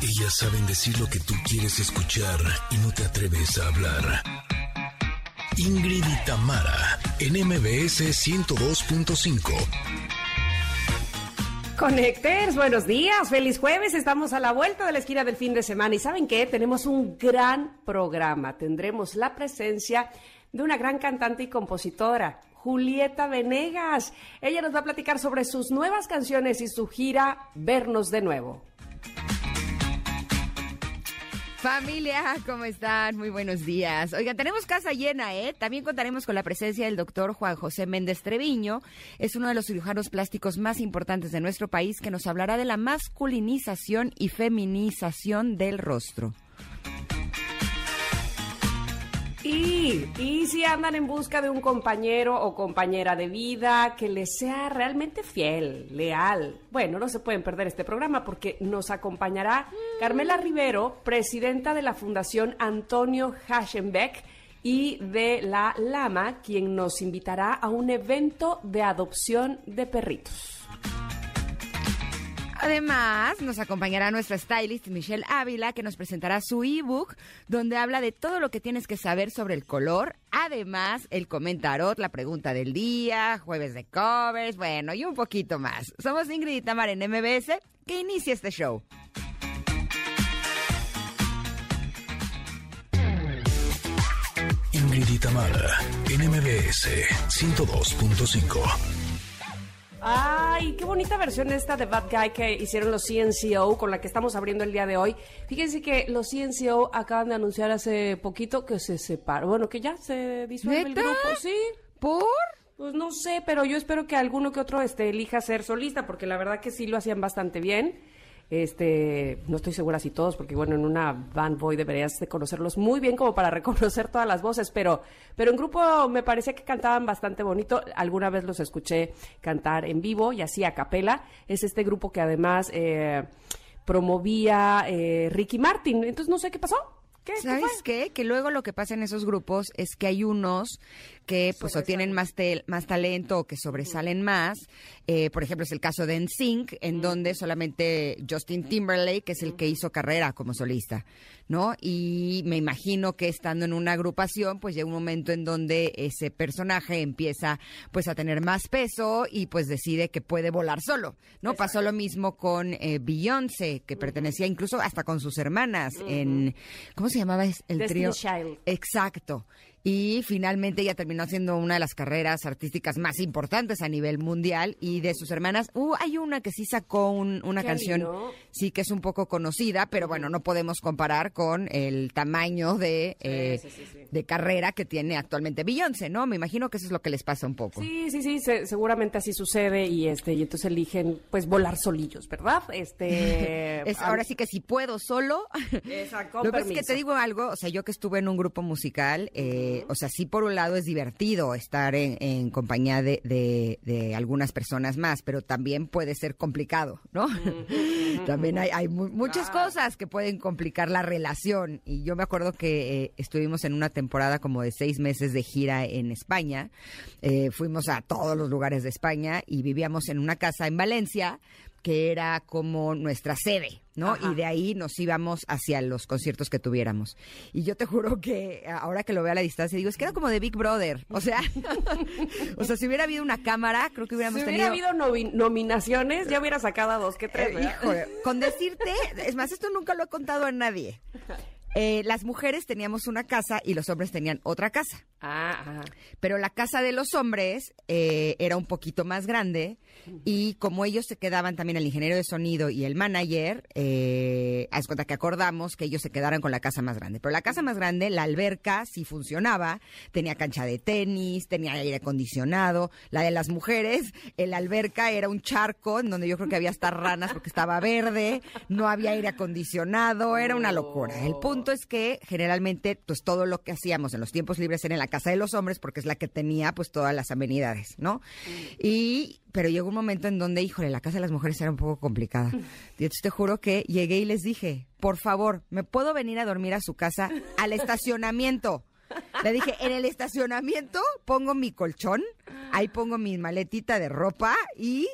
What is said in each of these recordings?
Ellas saben decir lo que tú quieres escuchar y no te atreves a hablar. Ingrid y Tamara, en MBS 102.5. Conecters, buenos días, feliz jueves, estamos a la vuelta de la esquina del fin de semana y ¿saben qué? Tenemos un gran programa, tendremos la presencia de una gran cantante y compositora, Julieta Venegas. Ella nos va a platicar sobre sus nuevas canciones y su gira Vernos de nuevo. Familia, ¿cómo están? Muy buenos días. Oigan, tenemos casa llena, ¿eh? También contaremos con la presencia del doctor Juan José Méndez Treviño. Es uno de los cirujanos plásticos más importantes de nuestro país que nos hablará de la masculinización y feminización del rostro. Y, si andan en busca de un compañero o compañera de vida que les sea realmente fiel, leal, bueno, no se pueden perder este programa porque nos acompañará Carmela Rivero, presidenta de la Fundación Antonio Haschenbeck y de la Lama, quien nos invitará a un evento de adopción de perritos. Además, nos acompañará nuestra stylist Michelle Ávila, que nos presentará su ebook, donde habla de todo lo que tienes que saber sobre el color. Además, el comentarot, la pregunta del día, jueves de covers, bueno, y un poquito más. Somos Ingrid y en MBS, que inicia este show. Ingrid y en MBS 102.5. Ay, qué bonita versión esta de Bad Guy que hicieron los CNCO con la que estamos abriendo el día de hoy. Fíjense que los CNCO acaban de anunciar hace poquito que se separan. Bueno, que ya se disuelve el grupo, ¿sí? ¿Por? Pues no sé, pero yo espero que alguno que otro este, elija ser solista, porque la verdad que sí lo hacían bastante bien. Este, no estoy segura si todos, porque bueno, en una band boy deberías de conocerlos muy bien como para reconocer todas las voces, pero, pero en grupo me parecía que cantaban bastante bonito. Alguna vez los escuché cantar en vivo y así a capela. Es este grupo que además eh, promovía eh, Ricky Martin. Entonces no sé qué pasó. ¿Sabes qué? Que luego lo que pasa en esos grupos es que hay unos que pues o tienen más, más talento o que sobresalen más. Eh, por ejemplo, es el caso de NSYNC, en donde solamente Justin Timberlake es el que hizo carrera como solista, ¿no? Y me imagino que estando en una agrupación, pues llega un momento en donde ese personaje empieza pues a tener más peso y pues decide que puede volar solo, ¿no? Pasó lo mismo con eh, Beyoncé, que pertenecía incluso hasta con sus hermanas en, ¿cómo se llamaba el trío? Exacto y finalmente ella terminó haciendo una de las carreras artísticas más importantes a nivel mundial y de sus hermanas, uh, hay una que sí sacó una canción, sí que es un poco conocida, pero bueno, no podemos comparar con el tamaño de, eh, de carrera que tiene actualmente Beyoncé, ¿no? Me imagino que eso es lo que les pasa un poco. Sí, sí, sí, seguramente así sucede y este y entonces eligen pues volar solillos, ¿verdad? Este ahora sí que si puedo solo. Exacto. Lo que es que te digo algo, o sea, yo que estuve en un grupo musical eh, eh, o sea, sí por un lado es divertido estar en, compañía de, algunas personas más, pero también puede ser complicado, ¿no? también hay, muchas cosas que pueden complicar la relación. Y yo me acuerdo que eh, estuvimos en una temporada como de seis meses de gira en España. Eh, fuimos a todos los lugares de España y vivíamos en una casa en Valencia que era como nuestra sede, ¿no? Y de ahí nos íbamos hacia los conciertos que tuviéramos. Y yo te juro que ahora que lo veo a la distancia digo, es que era como de Big Brother, o sea, o sea, si hubiera habido una cámara, creo que hubiéramos tenido... Si hubiera habido nominaciones, ya hubiera sacado dos que tres, eh, con decirte, es más, esto nunca lo he contado a nadie. Eh, las mujeres teníamos una casa y los hombres tenían otra casa. Ah, Pero la casa de los hombres eh, era un poquito más grande y como ellos se quedaban también el ingeniero de sonido y el manager, eh, haz cuenta que acordamos que ellos se quedaran con la casa más grande. Pero la casa más grande, la alberca sí funcionaba, tenía cancha de tenis, tenía aire acondicionado. La de las mujeres, la alberca era un charco en donde yo creo que había hasta ranas porque estaba verde, no había aire acondicionado, era una locura. El punto es que generalmente pues todo lo que hacíamos en los tiempos libres era en la casa de los hombres porque es la que tenía pues todas las amenidades, ¿no? Y pero llegó un momento en donde, híjole, la casa de las mujeres era un poco complicada. Y entonces te juro que llegué y les dije, por favor, ¿me puedo venir a dormir a su casa al estacionamiento? Le dije, en el estacionamiento pongo mi colchón, ahí pongo mi maletita de ropa y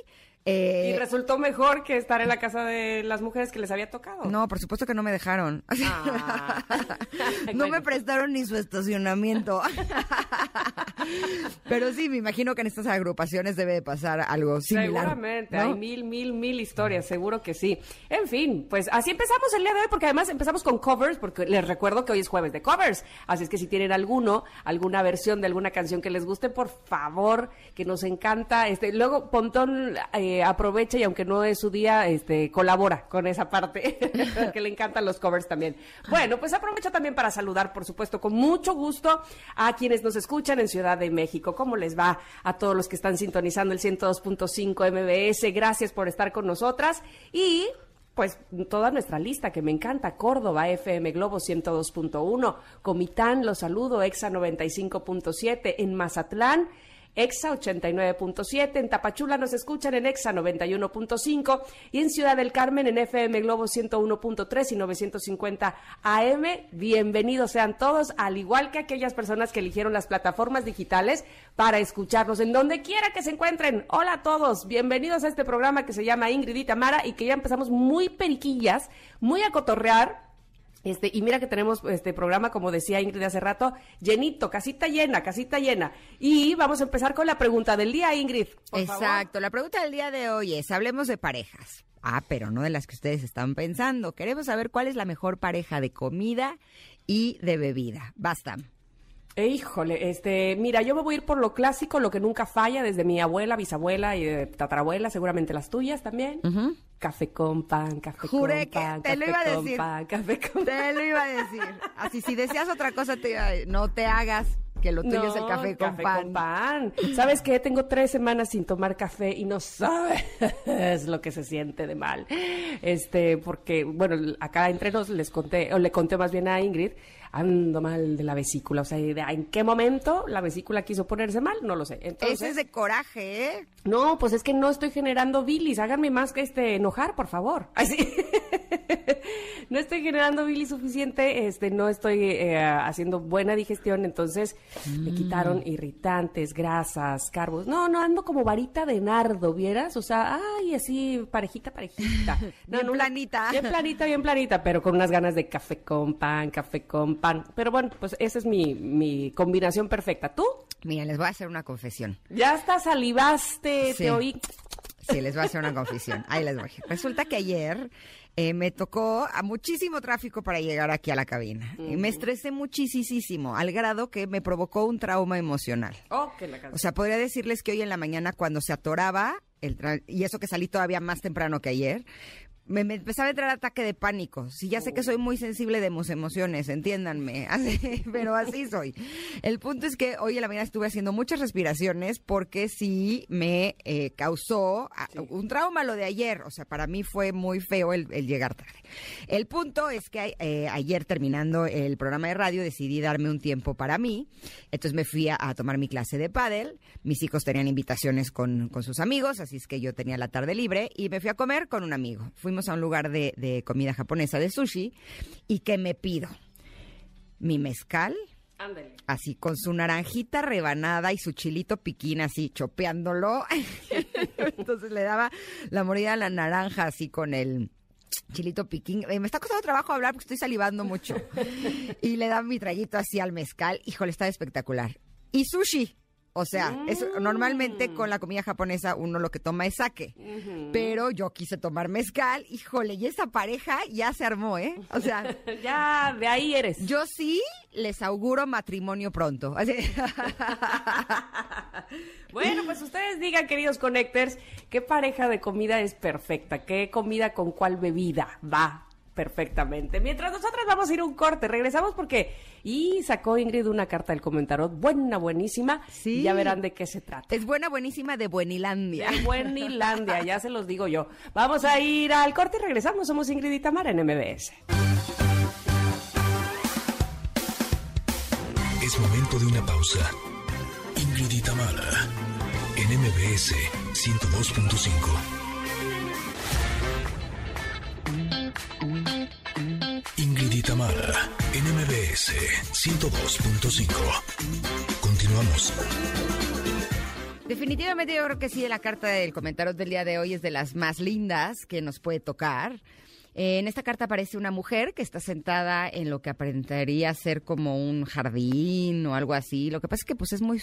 Eh, y resultó mejor que estar en la casa de las mujeres que les había tocado. No, por supuesto que no me dejaron. Ah. no me prestaron ni su estacionamiento. Pero sí, me imagino que en estas agrupaciones debe de pasar algo similar. Seguramente, hay mil, mil, mil historias, seguro que sí. En fin, pues así empezamos el día de hoy, porque además empezamos con covers, porque les recuerdo que hoy es jueves de covers. Así es que si tienen alguno, alguna versión de alguna canción que les guste, por favor, que nos encanta. Este, luego Pontón eh, aprovecha y aunque no es su día, este, colabora con esa parte, que le encantan los covers también. Bueno, pues aprovecho también para saludar, por supuesto, con mucho gusto a quienes nos escuchan en Ciudad de México. ¿Cómo les va a todos los que están sintonizando el 102.5 MBS? Gracias por estar con nosotras y pues toda nuestra lista que me encanta, Córdoba, FM Globo 102.1, Comitán, los saludo, EXA 95.7, en Mazatlán, EXA 89.7, en Tapachula nos escuchan en EXA 91.5 y en Ciudad del Carmen en FM Globo 101.3 y 950 AM. Bienvenidos sean todos, al igual que aquellas personas que eligieron las plataformas digitales para escucharnos en donde quiera que se encuentren. Hola a todos, bienvenidos a este programa que se llama Ingrid y Tamara y que ya empezamos muy periquillas, muy a cotorrear este, y mira que tenemos este programa, como decía Ingrid hace rato, llenito, casita llena, casita llena. Y vamos a empezar con la pregunta del día, Ingrid. Exacto, la pregunta del día de hoy es, hablemos de parejas. Ah, pero no de las que ustedes están pensando. Queremos saber cuál es la mejor pareja de comida y de bebida. Basta. Híjole, este, mira, yo me voy a ir por lo clásico, lo que nunca falla, desde mi abuela, bisabuela y eh, tatarabuela, seguramente las tuyas también café con pan, café con pan, te lo iba a decir. café con Te lo iba a decir. Así, si deseas otra cosa, te, no te hagas que lo tuyo es el café, con, pan. con pan. ¿Sabes qué? Tengo tres semanas sin tomar café y no sabes lo que se siente de mal. Este, porque, bueno, acá entre nos les conté, o le conté más bien a Ingrid, ando mal de la vesícula. O sea, ¿en qué momento la vesícula quiso ponerse mal? No lo sé. Entonces, Eso es de coraje, ¿eh? No, pues es que no estoy generando bilis. Háganme más que este enojar, por favor. Así. no estoy generando bilis suficiente, este, no estoy eh, haciendo buena digestión, entonces me mm. quitaron irritantes, grasas, carbos. No, no, ando como varita de nardo, ¿vieras? O sea, ay, así, parejita, parejita. No, bien planita. Bien planita, bien planita, pero con unas ganas de café con pan, café con pan. Pero bueno, pues esa es mi, mi combinación perfecta. ¿Tú? Mira, les voy a hacer una confesión. Ya está, salivaste, te oí. Sí, les voy a hacer una confesión. Ahí les voy. Resulta que ayer eh, me tocó a muchísimo tráfico para llegar aquí a la cabina. Y me estresé muchísimo, al grado que me provocó un trauma emocional. Oh, o sea, podría decirles que hoy en la mañana cuando se atoraba, el y eso que salí todavía más temprano que ayer, me, empezaba a entrar ataque de pánico. Si ya sé que soy muy sensible de mis emociones, entiéndanme, pero así soy. El punto es que hoy en la mañana estuve haciendo muchas respiraciones porque sí me eh, causó ah, un trauma lo de ayer. O sea, para mí fue muy feo el, llegar tarde. El punto es que eh, ayer terminando el programa de radio decidí darme un tiempo para mí. Entonces me fui a, tomar mi clase de pádel. Mis hijos tenían invitaciones con, con sus amigos, así es que yo tenía la tarde libre y me fui a comer con un amigo. Fui a un lugar de, comida japonesa, de sushi, y que me pido mi mezcal, Así, con su naranjita rebanada y su chilito piquín así, chopeándolo. Entonces le daba la mordida a la naranja así con el chilito piquín. Eh, me está costando trabajo hablar porque estoy salivando mucho. Y le da mi traguito así al mezcal. Híjole, está espectacular. Y sushi. O sea, es, normalmente con la comida japonesa uno lo que toma es sake. Pero yo quise tomar mezcal. Híjole, y esa pareja ya se armó, ¿eh? O sea. ya, de ahí eres. Yo sí les auguro matrimonio pronto. bueno, pues ustedes digan, queridos connectors, qué pareja de comida es perfecta. ¿Qué comida con cuál bebida va perfectamente. Mientras nosotros vamos a ir a un corte, regresamos porque y sacó Ingrid una carta del comentario buena, buenísima. Sí. ya verán de qué se trata. Es buena, buenísima de Buenilandia. De Buenilandia, ya se los digo yo. Vamos a ir al corte y regresamos. Somos Ingrid y Tamara en MBS. Es momento de una pausa. Ingrid y Tamara en MBS 102.5. NMBS 102.5. Continuamos. Definitivamente yo creo que sí, la carta del comentario del día de hoy es de las más lindas que nos puede tocar. Eh, en esta carta aparece una mujer que está sentada en lo que aparentaría ser como un jardín o algo así. Lo que pasa es que pues es muy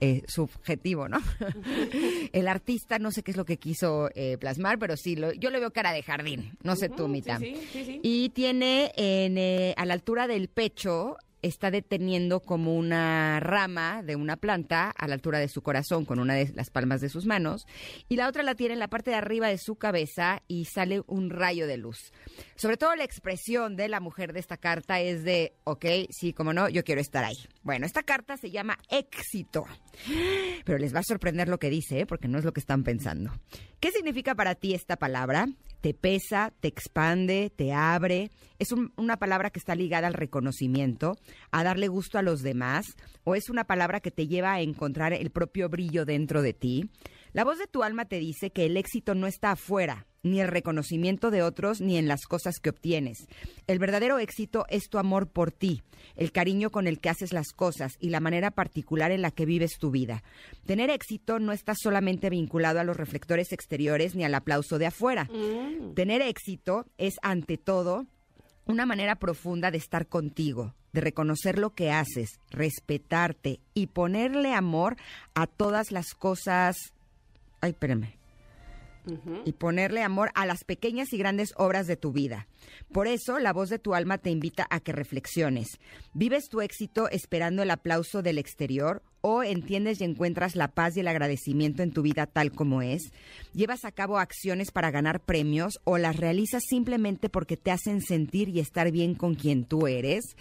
eh, subjetivo, ¿no? El artista no sé qué es lo que quiso eh, plasmar, pero sí, yo le veo cara de jardín. No sé tú, Mita. Sí, sí, y tiene en, a la altura del pecho está deteniendo como una rama de una planta a la altura de su corazón con una de las palmas de sus manos y la otra la tiene en la parte de arriba de su cabeza y sale un rayo de luz. Sobre todo la expresión de la mujer de esta carta es de, ok, sí, como no, yo quiero estar ahí. Bueno, esta carta se llama éxito, pero les va a sorprender lo que dice, ¿eh? porque no es lo que están pensando. ¿Qué significa para ti esta palabra? Te pesa, te expande, te abre. Es una palabra que está ligada al reconocimiento, a darle gusto a los demás, o es una palabra que te lleva a encontrar el propio brillo dentro de ti. La voz de tu alma te dice que el éxito no está afuera, ni el reconocimiento de otros, ni en las cosas que obtienes. El verdadero éxito es tu amor por ti, el cariño con el que haces las cosas y la manera particular en la que vives tu vida. Tener éxito no está solamente vinculado a los reflectores exteriores ni al aplauso de afuera. Mm. Tener éxito es, ante todo, una manera profunda de estar contigo, de reconocer lo que haces, respetarte y ponerle amor a todas las cosas ay, espérame, y ponerle amor a las pequeñas y grandes obras de tu vida. Por eso, la voz de tu alma te invita a que reflexiones. ¿Vives tu éxito esperando el aplauso del exterior o entiendes y encuentras la paz y el agradecimiento en tu vida tal como es? ¿Llevas a cabo acciones para ganar premios o las realizas simplemente porque te hacen sentir y estar bien con quien tú eres?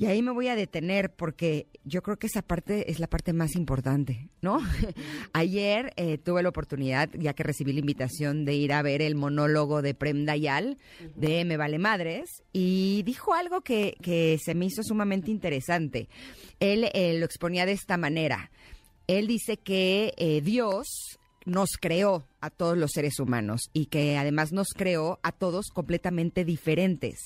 Y ahí me voy a detener porque yo creo que esa parte es la parte más importante, ¿no? Ayer eh, tuve la oportunidad, ya que recibí la invitación de ir a ver el monólogo de Prem Dayal de Me Vale Madres y dijo algo que, que se me hizo sumamente interesante. Él eh, lo exponía de esta manera. Él dice que eh, Dios nos creó a todos los seres humanos y que además nos creó a todos completamente diferentes.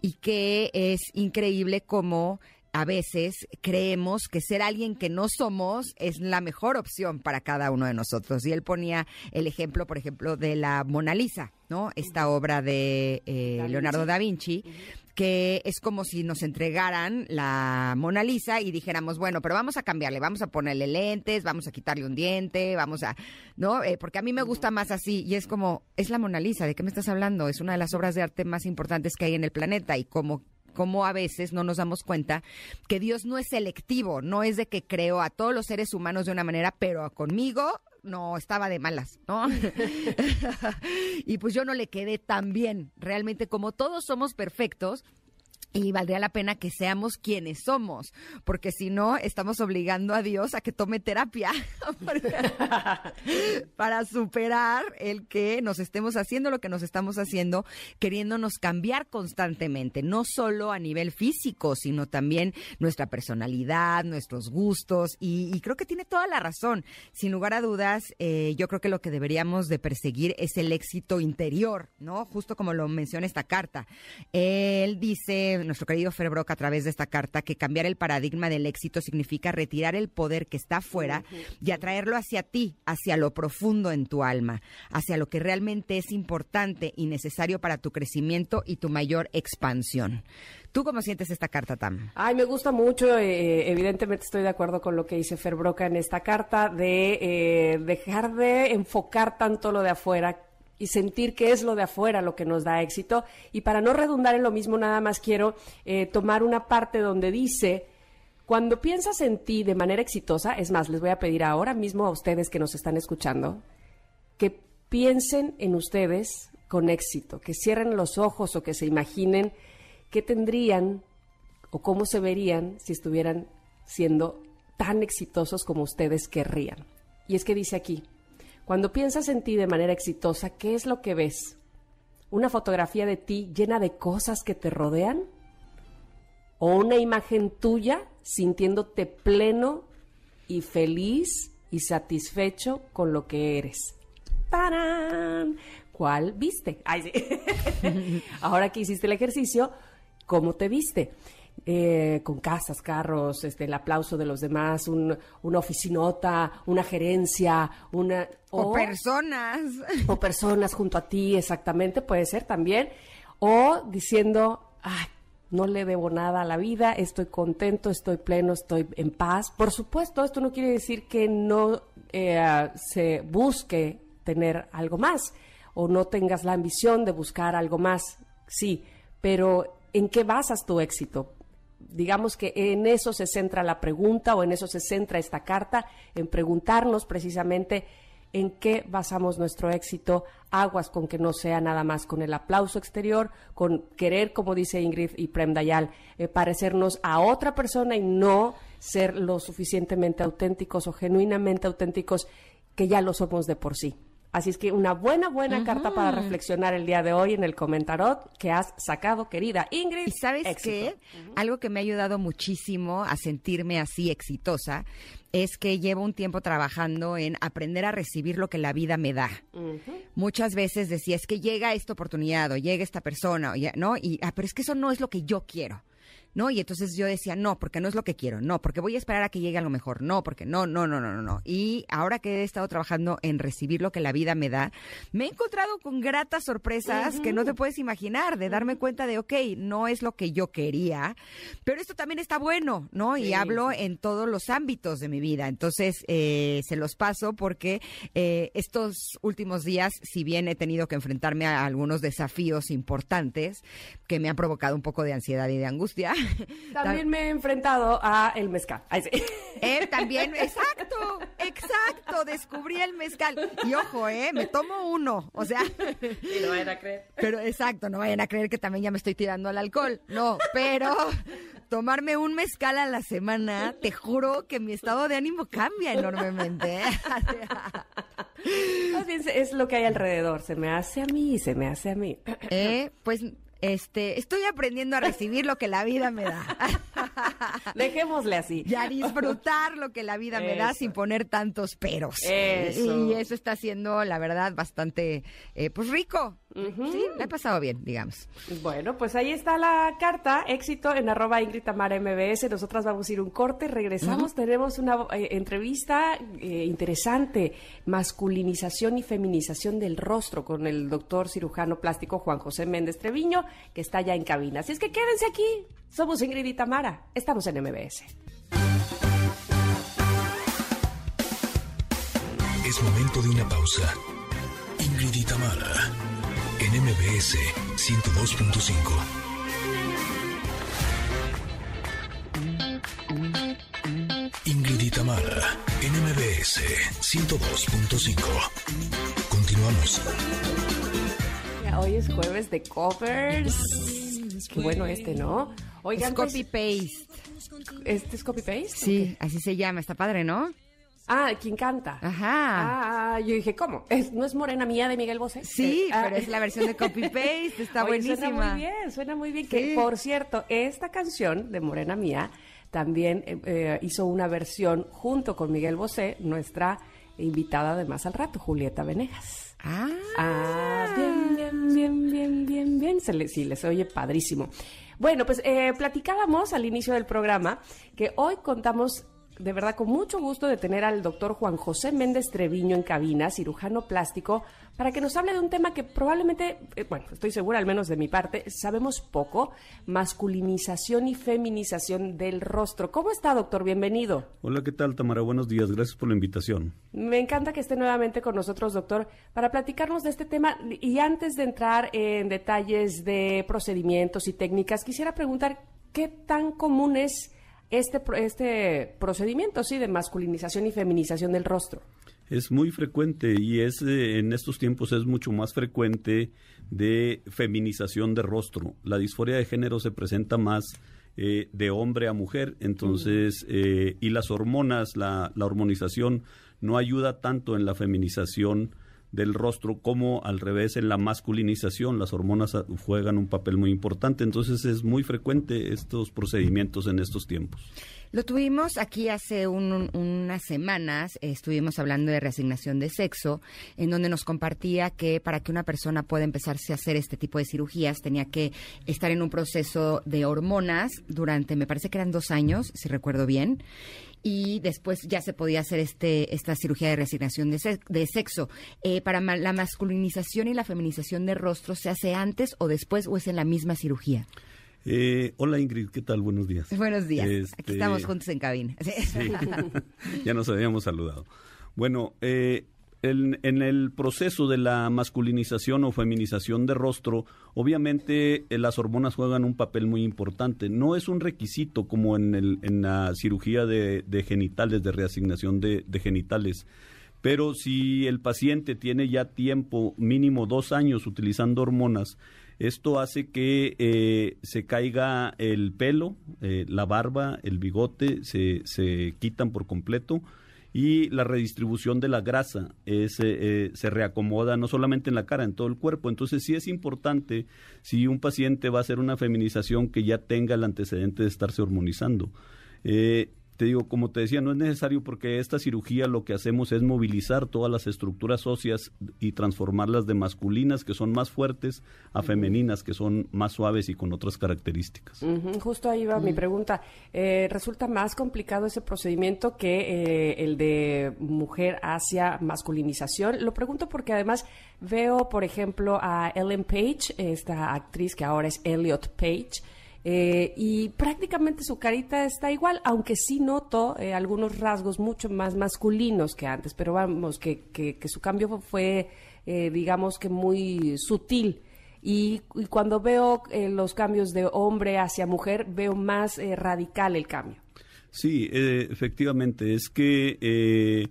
Y que es increíble como a veces creemos que ser alguien que no somos es la mejor opción para cada uno de nosotros. Y él ponía el ejemplo, por ejemplo, de la Mona Lisa, ¿no? Esta obra de eh, Leonardo da Vinci que es como si nos entregaran la Mona Lisa y dijéramos, bueno, pero vamos a cambiarle, vamos a ponerle lentes, vamos a quitarle un diente, vamos a, ¿no? Eh, porque a mí me gusta más así y es como, es la Mona Lisa, ¿de qué me estás hablando? Es una de las obras de arte más importantes que hay en el planeta y como como a veces no nos damos cuenta que Dios no es selectivo, no es de que creó a todos los seres humanos de una manera, pero conmigo no estaba de malas, ¿no? y pues yo no le quedé tan bien. Realmente como todos somos perfectos, y valdría la pena que seamos quienes somos, porque si no, estamos obligando a Dios a que tome terapia para superar el que nos estemos haciendo lo que nos estamos haciendo, queriéndonos cambiar constantemente, no solo a nivel físico, sino también nuestra personalidad, nuestros gustos, y, creo que tiene toda la razón. Sin lugar a dudas, eh, yo creo que lo que deberíamos de perseguir es el éxito interior, ¿no? Justo como lo menciona esta carta. Él dice nuestro querido Ferbrock a través de esta carta que cambiar el paradigma del éxito significa retirar el poder que está afuera y atraerlo hacia ti, hacia lo profundo en tu alma, hacia lo que realmente es importante y necesario para tu crecimiento y tu mayor expansión. ¿Tú cómo sientes esta carta, Tam? Ay, me gusta mucho. Eh, evidentemente estoy de acuerdo con lo que dice Ferbroca en esta carta de eh, dejar de enfocar tanto lo de afuera y sentir que es lo de afuera lo que nos da éxito. Y para no redundar en lo mismo, nada más quiero eh, tomar una parte donde dice, cuando piensas en ti de manera exitosa, es más, les voy a pedir ahora mismo a ustedes que nos están escuchando, que piensen en ustedes con éxito, que cierren los ojos o que se imaginen qué tendrían o cómo se verían si estuvieran siendo tan exitosos como ustedes querrían. Y es que dice aquí, cuando piensas en ti de manera exitosa, ¿qué es lo que ves? ¿Una fotografía de ti llena de cosas que te rodean? ¿O una imagen tuya sintiéndote pleno y feliz y satisfecho con lo que eres? ¡Tarán! ¿Cuál viste? Ahora que hiciste el ejercicio, ¿cómo te viste? Eh, con casas, carros, este, el aplauso de los demás, una oficinota, una gerencia, una... O, personas. O personas junto a ti, exactamente, puede ser también. O diciendo, ay, no le debo nada a la vida, estoy contento, estoy pleno, estoy en paz. Por supuesto, esto no quiere decir que no eh, se busque tener algo más o no tengas la ambición de buscar algo más, sí, pero ¿en qué basas tu éxito? Digamos que en eso se centra la pregunta o en eso se centra esta carta, en preguntarnos precisamente en qué basamos nuestro éxito, aguas con que no sea nada más con el aplauso exterior, con querer, como dice Ingrid y Prem Dayal, eh, parecernos a otra persona y no ser lo suficientemente auténticos o genuinamente auténticos que ya lo somos de por sí. Así es que una buena, buena carta para reflexionar el día de hoy en el comentarot que has sacado, querida Ingrid. ¿Y sabes qué? Algo que me ha ayudado muchísimo a sentirme así exitosa es que llevo un tiempo trabajando en aprender a recibir lo que la vida me da. Muchas veces decía, es que llega esta oportunidad o llega esta persona, ¿no? Y, ah, pero es que eso no es lo que yo quiero. ¿No? Y entonces yo decía, no, porque no es lo que quiero, no, porque voy a esperar a que llegue algo mejor, no, porque no, no, no, no, no, no. Y ahora que he estado trabajando en recibir lo que la vida me da, me he encontrado con gratas sorpresas que no te puedes imaginar, de darme cuenta de, ok, no es lo que yo quería, pero esto también está bueno, ¿no? Y hablo en todos los ámbitos de mi vida. Entonces, eh, se los paso porque eh, estos últimos días, si bien he tenido que enfrentarme a algunos desafíos importantes que me han provocado un poco de ansiedad y de angustia, También me he enfrentado a el mezcal. Eh, también, exacto, exacto, descubrí el mezcal. Y ojo, eh, me tomo uno, o sea. Y no vayan a creer. Pero exacto, no vayan a creer que también ya me estoy tirando al alcohol. No, pero tomarme un mezcal a la semana, te juro que mi estado de ánimo cambia enormemente. ¿eh? Más bien es lo que hay alrededor, se me hace a mí, se me hace a mí. Eh, pues este, estoy aprendiendo a recibir lo que la vida me da. Dejémosle así. Y a disfrutar lo que la vida me da sin poner tantos peros. Y eso está siendo, la verdad, bastante, eh, pues rico. Sí, me ha pasado bien, digamos. Bueno, pues ahí está la carta, éxito en arroba Ingrid Tamara MBS. Nosotras vamos a ir un corte, regresamos, tenemos una eh, entrevista eh, interesante, masculinización y feminización del rostro con el doctor cirujano plástico Juan José Méndez Treviño, que está ya en cabina. Así es que quédense aquí, somos Ingrid y Tamara, estamos en MBS. Es momento de una pausa. Ingrid y Tamara en MBS 102.5. Ingrid y Tamara, en MBS 102.5. Continuamos. Hoy es jueves de covers. Qué bueno este, ¿no? Oigan, pues, copy paste. ¿Este es copy paste? Sí, así se llama. Está padre, ¿no? Ah, ¿quién canta? Ajá. Ah, yo dije, ¿cómo? ¿Es, ¿No es Morena Mía de Miguel Bosé? Sí, eh, pero es la versión de Copy Paste, está buenísima. Suena muy bien, suena muy bien. Que, por cierto, esta canción de Morena Mía también eh, eh, hizo una versión junto con Miguel Bosé, nuestra invitada de más al rato, Julieta Venegas. Ah. ah bien, bien, bien, bien, bien, bien. Se le, sí, les oye padrísimo. Bueno, pues platicábamos al inicio del programa que hoy contamos de verdad con mucho gusto de tener al doctor Juan José Méndez Treviño en cabina, cirujano plástico, para que nos hable de un tema que probablemente, eh, bueno, estoy segura al menos de mi parte, sabemos poco, masculinización y feminización del rostro. ¿Cómo está, doctor? Bienvenido. Hola, ¿qué tal, Tamara? Buenos días, gracias por la invitación. Me encanta que esté nuevamente con nosotros, doctor, para platicarnos de este tema. Y antes de entrar en detalles de procedimientos y técnicas, quisiera preguntar, ¿qué tan común es este, este procedimiento, sí, de masculinización y feminización del rostro? Es muy frecuente y es eh, en estos tiempos es mucho más frecuente de feminización de rostro. La disforia de género se presenta más eh, de hombre a mujer, entonces, eh, y las hormonas, la, la hormonización no ayuda tanto en la feminización del rostro como al revés en la masculinización. Las hormonas juegan un papel muy importante, entonces es muy frecuente estos procedimientos en estos tiempos. Lo tuvimos aquí hace unas semanas, estuvimos hablando de reasignación de sexo, en donde nos compartía que para que una persona pueda empezarse a hacer este tipo de cirugías tenía que estar en un proceso de hormonas durante, me parece que eran dos años, si recuerdo bien, y después ya se podía hacer este esta cirugía de reasignación de, sexo. Eh, para la masculinización y la feminización de rostro, ¿se hace antes o después o es en la misma cirugía? Eh, hola Ingrid, ¿qué tal? Buenos días. Buenos días. Aquí este, estamos juntos en cabina. ya nos habíamos saludado. Bueno, eh, en, el proceso de la masculinización o feminización de rostro, obviamente eh, las hormonas juegan un papel muy importante. No es un requisito como en, el, en la cirugía de, genitales, de reasignación de, genitales. Pero si el paciente tiene ya tiempo, mínimo dos años utilizando hormonas, esto hace que eh, se caiga el pelo, eh, la barba, el bigote, se, se, quitan por completo y la redistribución de la grasa eh, se reacomoda no solamente en la cara, en todo el cuerpo. Entonces sí es importante si un paciente va a hacer una feminización que ya tenga el antecedente de estarse hormonizando te digo, como te decía, no es necesario porque esta cirugía lo que hacemos es movilizar todas las estructuras óseas y transformarlas de masculinas, que son más fuertes, a femeninas, que son más suaves y con otras características. Justo ahí va mi pregunta. Eh, ¿Resulta más complicado ese procedimiento que eh, el de mujer hacia masculinización? Lo pregunto porque además veo, por ejemplo, a Ellen Page, esta actriz que ahora es Elliot Page, eh, y prácticamente su carita está igual, aunque sí noto eh, algunos rasgos mucho más masculinos que antes, pero vamos, que, que, su cambio fue, eh, digamos que muy sutil. Y, cuando veo los cambios de hombre hacia mujer, veo más radical el cambio. Sí, efectivamente, es que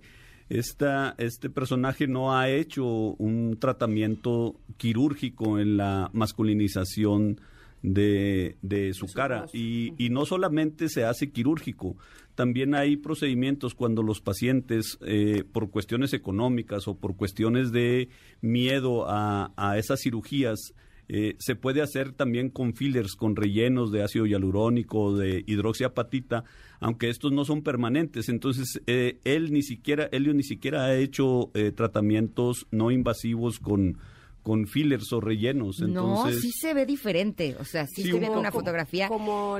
esta, este personaje no ha hecho un tratamiento quirúrgico en la masculinización de, de su cara. Y, y, no solamente se hace quirúrgico, también hay procedimientos cuando los pacientes, eh, por cuestiones económicas o por cuestiones de miedo a, a esas cirugías, eh, se puede hacer también con fillers, con rellenos de ácido hialurónico, de hidroxiapatita, aunque estos no son permanentes. Entonces, eh, él ni siquiera, Helio ni siquiera ha hecho tratamientos no invasivos con, con fillers o rellenos. Entonces, no, sí se ve diferente. O sea, sí, se ve una fotografía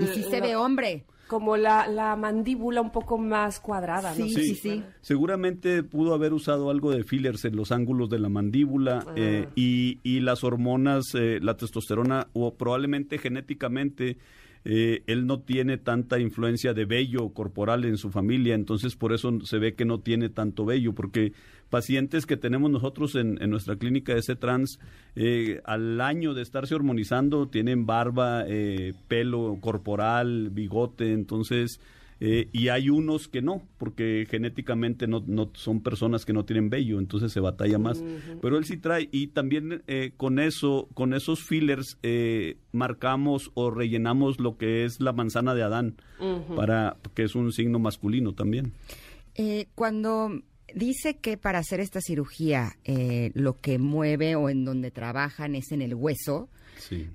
y sí se ve hombre. Como la, la, mandíbula un poco más cuadrada, ¿no? Sí, sí, sí, Seguramente pudo haber usado algo de fillers en los ángulos de la mandíbula ah. eh, y, y, las hormonas, eh, la testosterona, o probablemente genéticamente eh, él no tiene tanta influencia de vello corporal en su familia, entonces por eso se ve que no tiene tanto vello, porque pacientes que tenemos nosotros en, nuestra clínica de C-Trans, eh, al año de estarse hormonizando, tienen barba, eh, pelo corporal, bigote, entonces eh, y hay unos que no, porque genéticamente no, no, son personas que no tienen vello, entonces se batalla más. Pero él sí trae, y también eh, con eso, con esos fillers, eh, marcamos o rellenamos lo que es la manzana de Adán, para que es un signo masculino también. cuando dice que para hacer esta cirugía lo que mueve o en donde trabajan es en el hueso,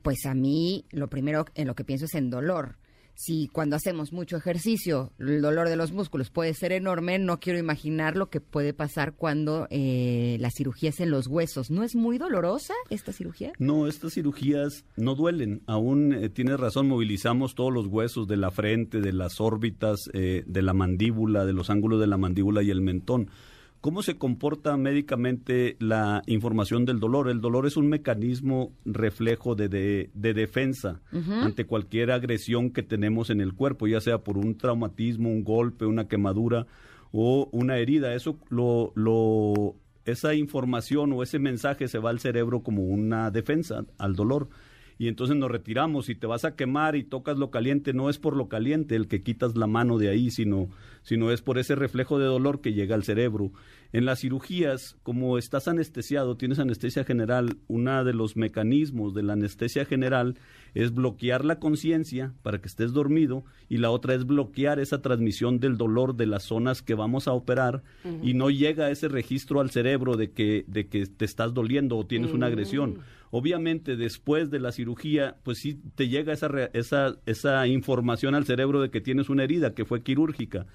pues a mí lo primero en lo que pienso es en dolor si cuando hacemos mucho ejercicio el dolor de los músculos puede ser enorme, no quiero imaginar lo que puede pasar cuando eh, la cirugía es en los huesos. ¿No es muy dolorosa esta cirugía? No, estas cirugías no duelen. Aún eh, tienes razón, movilizamos todos los huesos de la frente, de las órbitas, eh, de la mandíbula, de los ángulos de la mandíbula y el mentón ¿Cómo se comporta médicamente la información del dolor? El dolor es un mecanismo reflejo de, defensa ante cualquier agresión que tenemos en el cuerpo, ya sea por un traumatismo, un golpe, una quemadura o una herida. Eso lo, lo, esa información o ese mensaje se va al cerebro como una defensa al dolor y entonces nos retiramos. Y te vas a quemar y tocas lo caliente, no es por lo caliente el que quitas la mano de ahí, sino, sino es por ese reflejo de dolor que llega al cerebro. En las cirugías, como estás anestesiado, tienes anestesia general, uno de los mecanismos de la anestesia general es bloquear la conciencia para que estés dormido y la otra es bloquear esa transmisión del dolor de las zonas que vamos a operar y no llega ese registro al cerebro de que, de que te estás doliendo o tienes una agresión Obviamente, después de la cirugía, pues sí te llega esa, esa, esa información al cerebro de que tienes una herida que fue quirúrgica.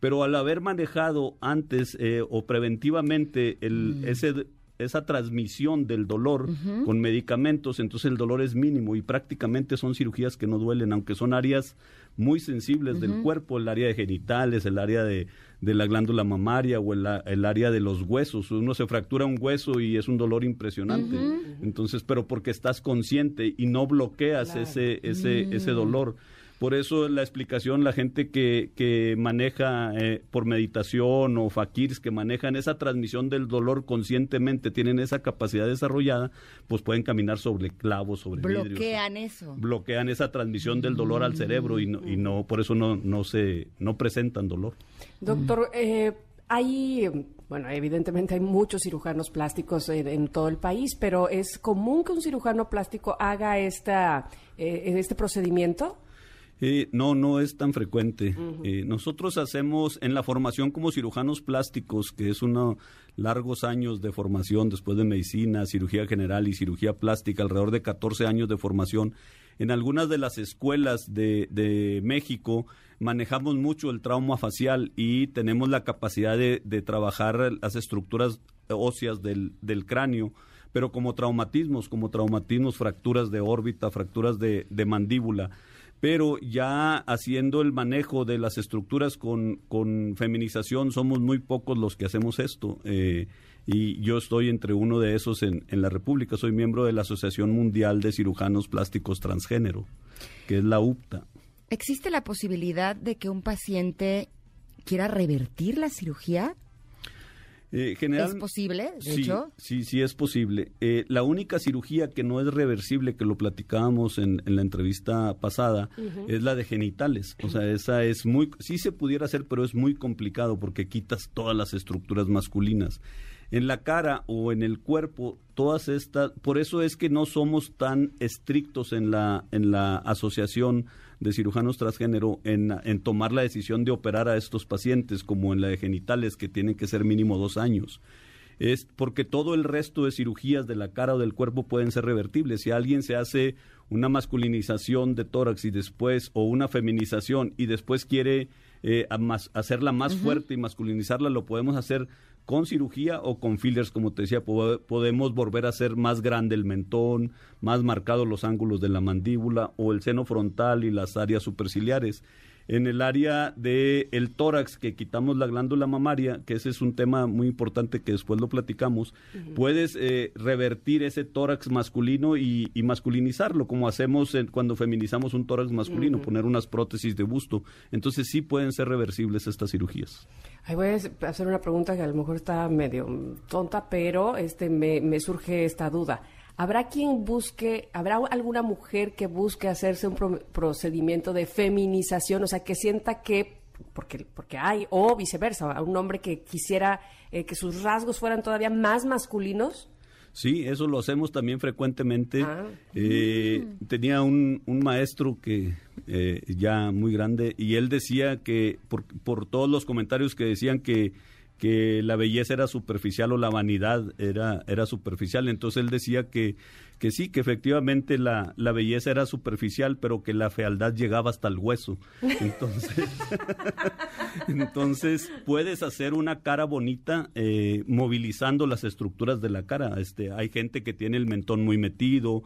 Pero al haber manejado antes eh, o preventivamente el, mm. ese esa transmisión del dolor con medicamentos, entonces el dolor es mínimo y prácticamente son cirugías que no duelen, aunque son áreas muy sensibles del cuerpo, el área de genitales, el área de, de la glándula mamaria o el, el, área de los huesos. Uno se fractura un hueso y es un dolor impresionante. Entonces, pero porque estás consciente y no bloqueas ese, ese, ese mm. dolor. Por eso la explicación, la gente que, que maneja eh, por meditación o fakirs que manejan esa transmisión del dolor conscientemente, tienen esa capacidad desarrollada, pues pueden caminar sobre clavos, sobre Bloquean eso. Bloquean esa transmisión del dolor al cerebro y no, y no por eso no, no, se, no presentan dolor. Doctor, eh, hay, bueno, evidentemente hay muchos cirujanos plásticos en, todo el país, pero ¿es común que un cirujano plástico haga esta, eh, este procedimiento? Eh, no, no es tan frecuente. Eh, nosotros hacemos en la formación como cirujanos plásticos, que es unos largos años de formación después de medicina, cirugía general y cirugía plástica, alrededor de 14 años de formación. En algunas de las escuelas de, de México manejamos mucho el trauma facial y tenemos la capacidad de, de trabajar las estructuras óseas del, del cráneo pero como traumatismos, como traumatismos, fracturas de órbita, fracturas de, de mandíbula pero ya haciendo el manejo de las estructuras con, con feminización somos muy pocos los que hacemos esto. Eh, y yo estoy entre uno de esos en, en, la República. Soy miembro de la Asociación Mundial de Cirujanos Plásticos Transgénero, que es la UPTA. ¿Existe la posibilidad de que un paciente quiera revertir la cirugía? Eh, ¿Es posible, de sí, hecho? Sí, sí es posible. Eh, la única cirugía que no es reversible, que lo platicábamos en, la entrevista pasada, es la de genitales. O sea, esa es muy... Sí se pudiera hacer, pero es muy complicado porque quitas todas las estructuras masculinas. En la cara o en el cuerpo, todas estas... Por eso es que no somos tan estrictos en la, en la asociación de cirujanos transgénero en, en tomar la decisión de operar a estos pacientes, como en la de genitales, que tienen que ser mínimo dos años es porque todo el resto de cirugías de la cara o del cuerpo pueden ser revertibles. Si alguien se hace una masculinización de tórax y después, o una feminización y después quiere eh, hacerla más fuerte y masculinizarla, lo podemos hacer con cirugía o con fillers, como te decía, podemos volver a hacer más grande el mentón, más marcados los ángulos de la mandíbula o el seno frontal y las áreas superciliares en el área del el tórax, que quitamos la glándula mamaria, que ese es un tema muy importante que después lo platicamos, puedes eh, revertir ese tórax masculino y, masculinizarlo, como hacemos cuando feminizamos un tórax masculino, poner unas prótesis de busto. Entonces sí pueden ser reversibles estas cirugías. Ahí voy a hacer una pregunta que a lo mejor está medio tonta, pero este me, me surge esta duda. ¿Habrá quien busque, habrá alguna mujer que busque hacerse un procedimiento de feminización, o sea, que sienta que, porque, porque hay, o viceversa, un hombre que quisiera eh, que sus rasgos fueran todavía más masculinos? Sí, eso lo hacemos también frecuentemente. Ah. Eh, tenía un, un, maestro que eh, ya muy grande y él decía que por, por todos los comentarios que decían que que la belleza era superficial o la vanidad era, era superficial. Entonces él decía que, que sí, que efectivamente la, la belleza era superficial, pero que la fealdad llegaba hasta el hueso. Entonces, entonces puedes hacer una cara bonita eh, movilizando las estructuras de la cara. Este, hay gente que tiene el mentón muy metido,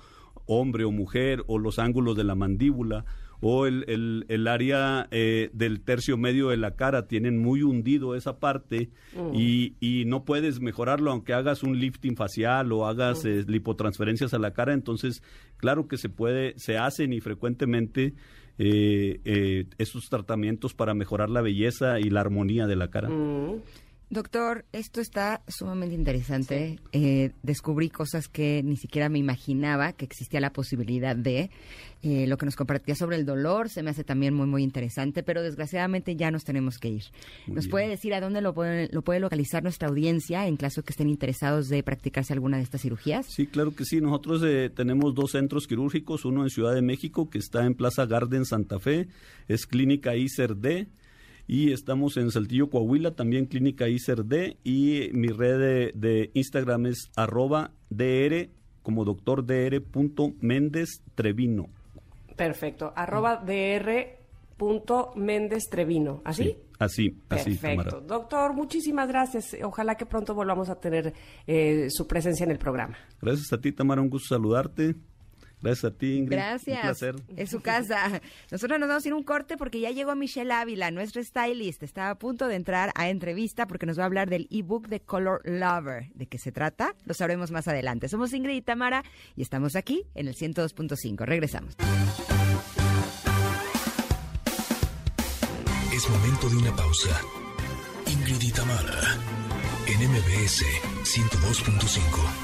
hombre o mujer, o los ángulos de la mandíbula o el, el, área eh, del tercio medio de la cara tienen muy hundido esa parte mm. y, y, no puedes mejorarlo aunque hagas un lifting facial o hagas mm. eh, lipotransferencias a la cara entonces claro que se puede se hacen y frecuentemente eh, esos tratamientos para mejorar la belleza y la armonía de la cara mm. Doctor, esto está sumamente interesante. Eh, descubrí cosas que ni siquiera me imaginaba que existía la posibilidad de. Eh, lo que nos compartía sobre el dolor se me hace también muy, muy interesante, pero desgraciadamente ya nos tenemos que ir. ¿Nos puede decir a dónde lo puede, lo puede localizar nuestra audiencia en caso que estén interesados de practicarse alguna de estas cirugías? Sí, claro que sí. Nosotros eh, tenemos dos centros quirúrgicos, uno en Ciudad de México, que está en Plaza Garden Santa Fe, es Clínica ICER-D y estamos en Saltillo, Coahuila, también Clínica ICER-D y mi red de, Instagram es arroba DR como doctor dr. Méndez Trevino. Perfecto. Arroba dr. Méndez Trevino. ¿Así? así, así. Perfecto. Doctor, muchísimas gracias. Ojalá que pronto volvamos a tener eh, su presencia en el programa. Gracias a ti, Tamara. Un gusto saludarte. Gracias a ti, Ingrid. Gracias. Un placer. Es su casa. Nosotros nos vamos a ir un corte porque ya llegó Michelle Ávila, nuestra stylist. Está a punto de entrar a entrevista porque nos va a hablar del ebook de Color Lover. ¿De qué se trata? Lo sabremos más adelante. Somos Ingrid y Tamara y estamos aquí en el 102.5. Regresamos. Es momento de una pausa. Ingrid y Tamara en MBS 102.5.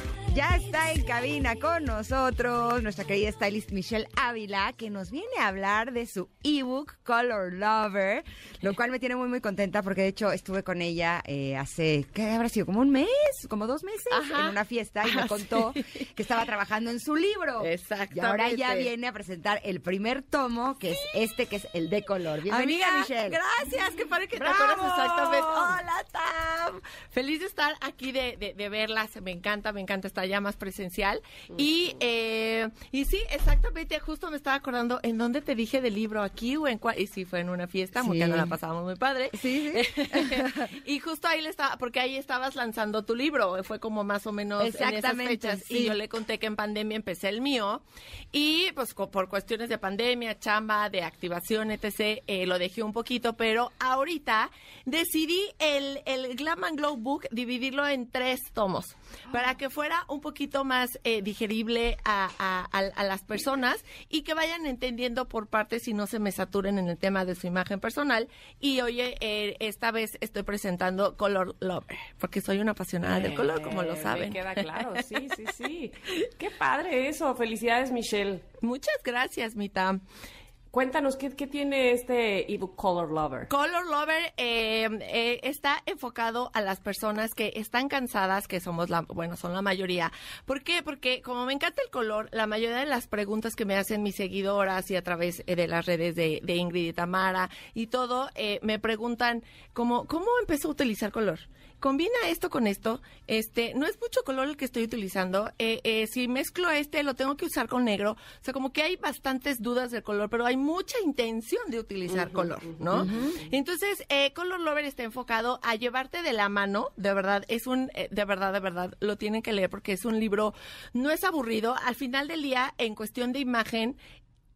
Ya está en cabina con nosotros nuestra querida stylist Michelle Ávila, que nos viene a hablar de su ebook Color Lover, lo cual me tiene muy, muy contenta porque de hecho estuve con ella eh, hace, ¿qué habrá sido? Como un mes, como dos meses, en una fiesta y me ah, contó que estaba trabajando en su libro. Exacto. Y ahora ya viene a presentar el primer tomo, que es este, que es el de color. Bienvenida, Michelle. Gracias, qué padre que te acuerdas exactamente. Hola, Tam. Feliz de estar aquí, de, de, de verlas. Me encanta, me encanta estar ya más presencial. Y, eh, y sí, exactamente, justo me estaba acordando en dónde te dije del libro, aquí o en cuál. Y sí, fue en una fiesta, porque no la pasábamos muy padre. Sí, y justo ahí le estaba, porque ahí estabas lanzando tu libro, fue como más o menos en esas fechas. Y yo le conté que en pandemia empecé el mío. Y pues por cuestiones de pandemia, chamba, de activación, etc., eh, lo dejé un poquito, pero ahorita decidí el, el Glam and Glow Book dividirlo en tres tomos para que fuera un poquito más eh, digerible a, las personas y que vayan entendiendo por partes y no se me saturen en el tema de su imagen personal. Y oye, eh, esta vez estoy presentando Color Lover, porque soy una apasionada del color, como lo saben. Me queda claro, sí, sí, sí. Qué padre eso. Felicidades, Michelle. Muchas gracias, Mita. Cuéntanos, ¿qué, tiene este ebook Color Lover? Color Lover eh, eh, está enfocado a las personas que están cansadas, que somos la, bueno, son la mayoría. ¿Por qué? Porque como me encanta el color, la mayoría de las preguntas que me hacen mis seguidoras y a través eh, de las redes de, de Ingrid y Tamara y todo, me preguntan como, ¿cómo empezó a utilizar color? Combina esto con esto, este, no es mucho color el que estoy utilizando, eh, eh, si mezclo este lo tengo que usar con negro, o sea, como que hay bastantes dudas del color, pero hay mucha intención de utilizar color, ¿no? Entonces, eh, Color Lover está enfocado a llevarte de la mano, de verdad, es un, de verdad, de verdad, lo tienen que leer porque es un libro, no es aburrido, al final del día, en cuestión de imagen,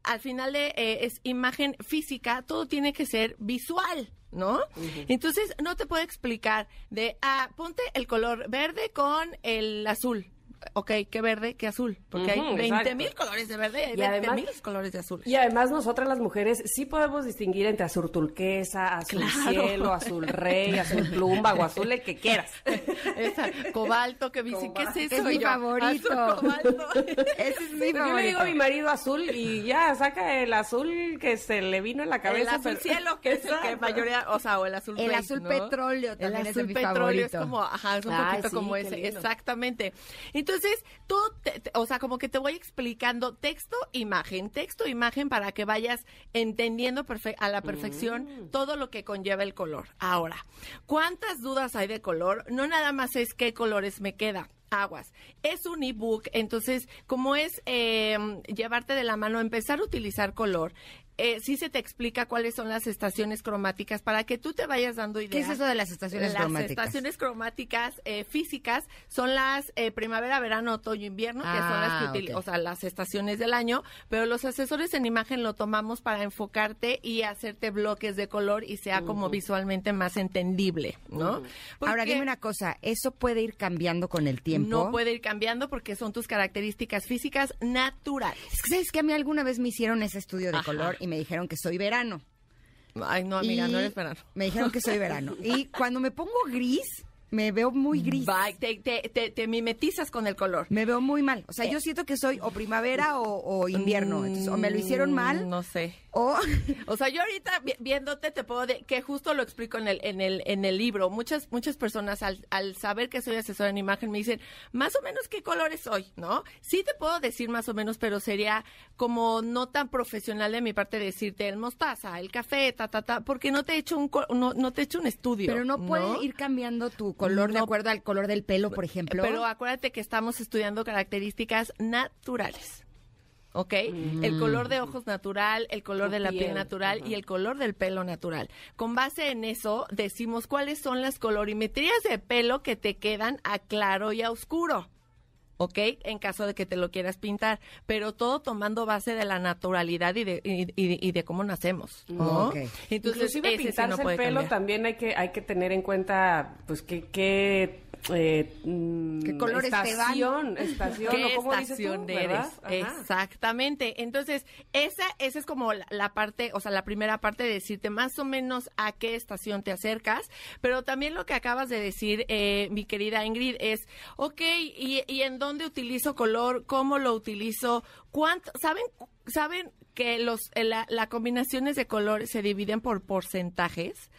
al final de es imagen física, todo tiene que ser visual. ¿No? Entonces, no te puedo explicar de, ah, ponte el color verde con el azul ok, qué verde, qué azul, porque hay 20 mil colores de verde y, 20 mil colores de azul. Y además nosotras las mujeres sí podemos distinguir entre azul turquesa, azul cielo, azul rey, azul plumba o azul el que quieras. Esa, cobalto, que dice, ¿qué es eso? Es mi favorito. Ese es mi favorito. Yo le digo a mi marido azul y ya, saca el azul que se le vino en la cabeza. El azul cielo, que es el que mayoría, o sea, o el azul El azul petróleo también el azul es mi petróleo es como, ajá, es un poquito como ese, exactamente. Entonces, entonces, todo, o sea, como que te voy explicando texto, imagen, texto, imagen para que vayas entendiendo a la perfección mm. todo lo que conlleva el color. Ahora, ¿cuántas dudas hay de color? No nada más es qué colores me queda aguas. Es un ebook, entonces, como es eh, llevarte de la mano, empezar a utilizar color, eh, sí se te explica cuáles son las estaciones cromáticas para que tú te vayas dando idea. ¿Qué es eso de las estaciones cromáticas? Las estaciones cromáticas eh, físicas son las eh, primavera, verano, otoño, invierno, que son las que ah, utilizan, o sea, las estaciones del año, pero los asesores en imagen lo tomamos para enfocarte y hacerte bloques de color y sea como visualmente más entendible, ¿no? Ahora dime una cosa, ¿eso puede ir cambiando con el tiempo? No puede ir cambiando porque son tus características físicas naturales. Es que sabes que a mí alguna vez me hicieron ese estudio de color y me dijeron que soy verano. Ay, no, amiga, no eres verano. Me dijeron que soy verano. Y cuando me pongo gris, me veo muy gris. te, te, te, mimetizas con el color. Me veo muy mal. O sea, yo eh. siento que soy o primavera o, invierno. o me lo hicieron mal. Mm, no sé. O, o sea, yo ahorita viéndote te puedo de, que justo lo explico en el en el en el libro. Muchas muchas personas al, al saber que soy asesora en imagen me dicen, "Más o menos qué colores soy", ¿no? Sí te puedo decir más o menos, pero sería como no tan profesional de mi parte decirte el mostaza, el café, ta ta ta, porque no te he hecho un no, no te he hecho un estudio. Pero no, puede ir cambiando tu color de acuerdo al color del pelo, por ejemplo. Pero acuérdate que estamos estudiando características naturales. ¿ok? El color de ojos natural, el color de la piel, natural y el color del pelo natural. Con base en eso, decimos cuáles son las colorimetrías de pelo que te quedan a claro y a oscuro. ¿Ok? En caso de que te lo quieras pintar, pero todo tomando base de la naturalidad y de, y, de cómo nacemos, ¿no? Entonces, Inclusive pintarse el pelo también hay que, hay que tener en cuenta, pues, que, que eh, mm, ¿Qué colores estación, Estación, ¿Qué estación eres? Exactamente. Entonces, esa, esa es como la, parte, o sea, la primera parte de decirte más o menos a qué estación te acercas, pero también lo que acabas de decir, eh, mi querida Ingrid, es, ok, ¿y, ¿y en dónde utilizo color? ¿Cómo lo utilizo? ¿Cuánto? ¿Saben? ¿Saben que los la, la combinaciones de colores se dividen por porcentajes?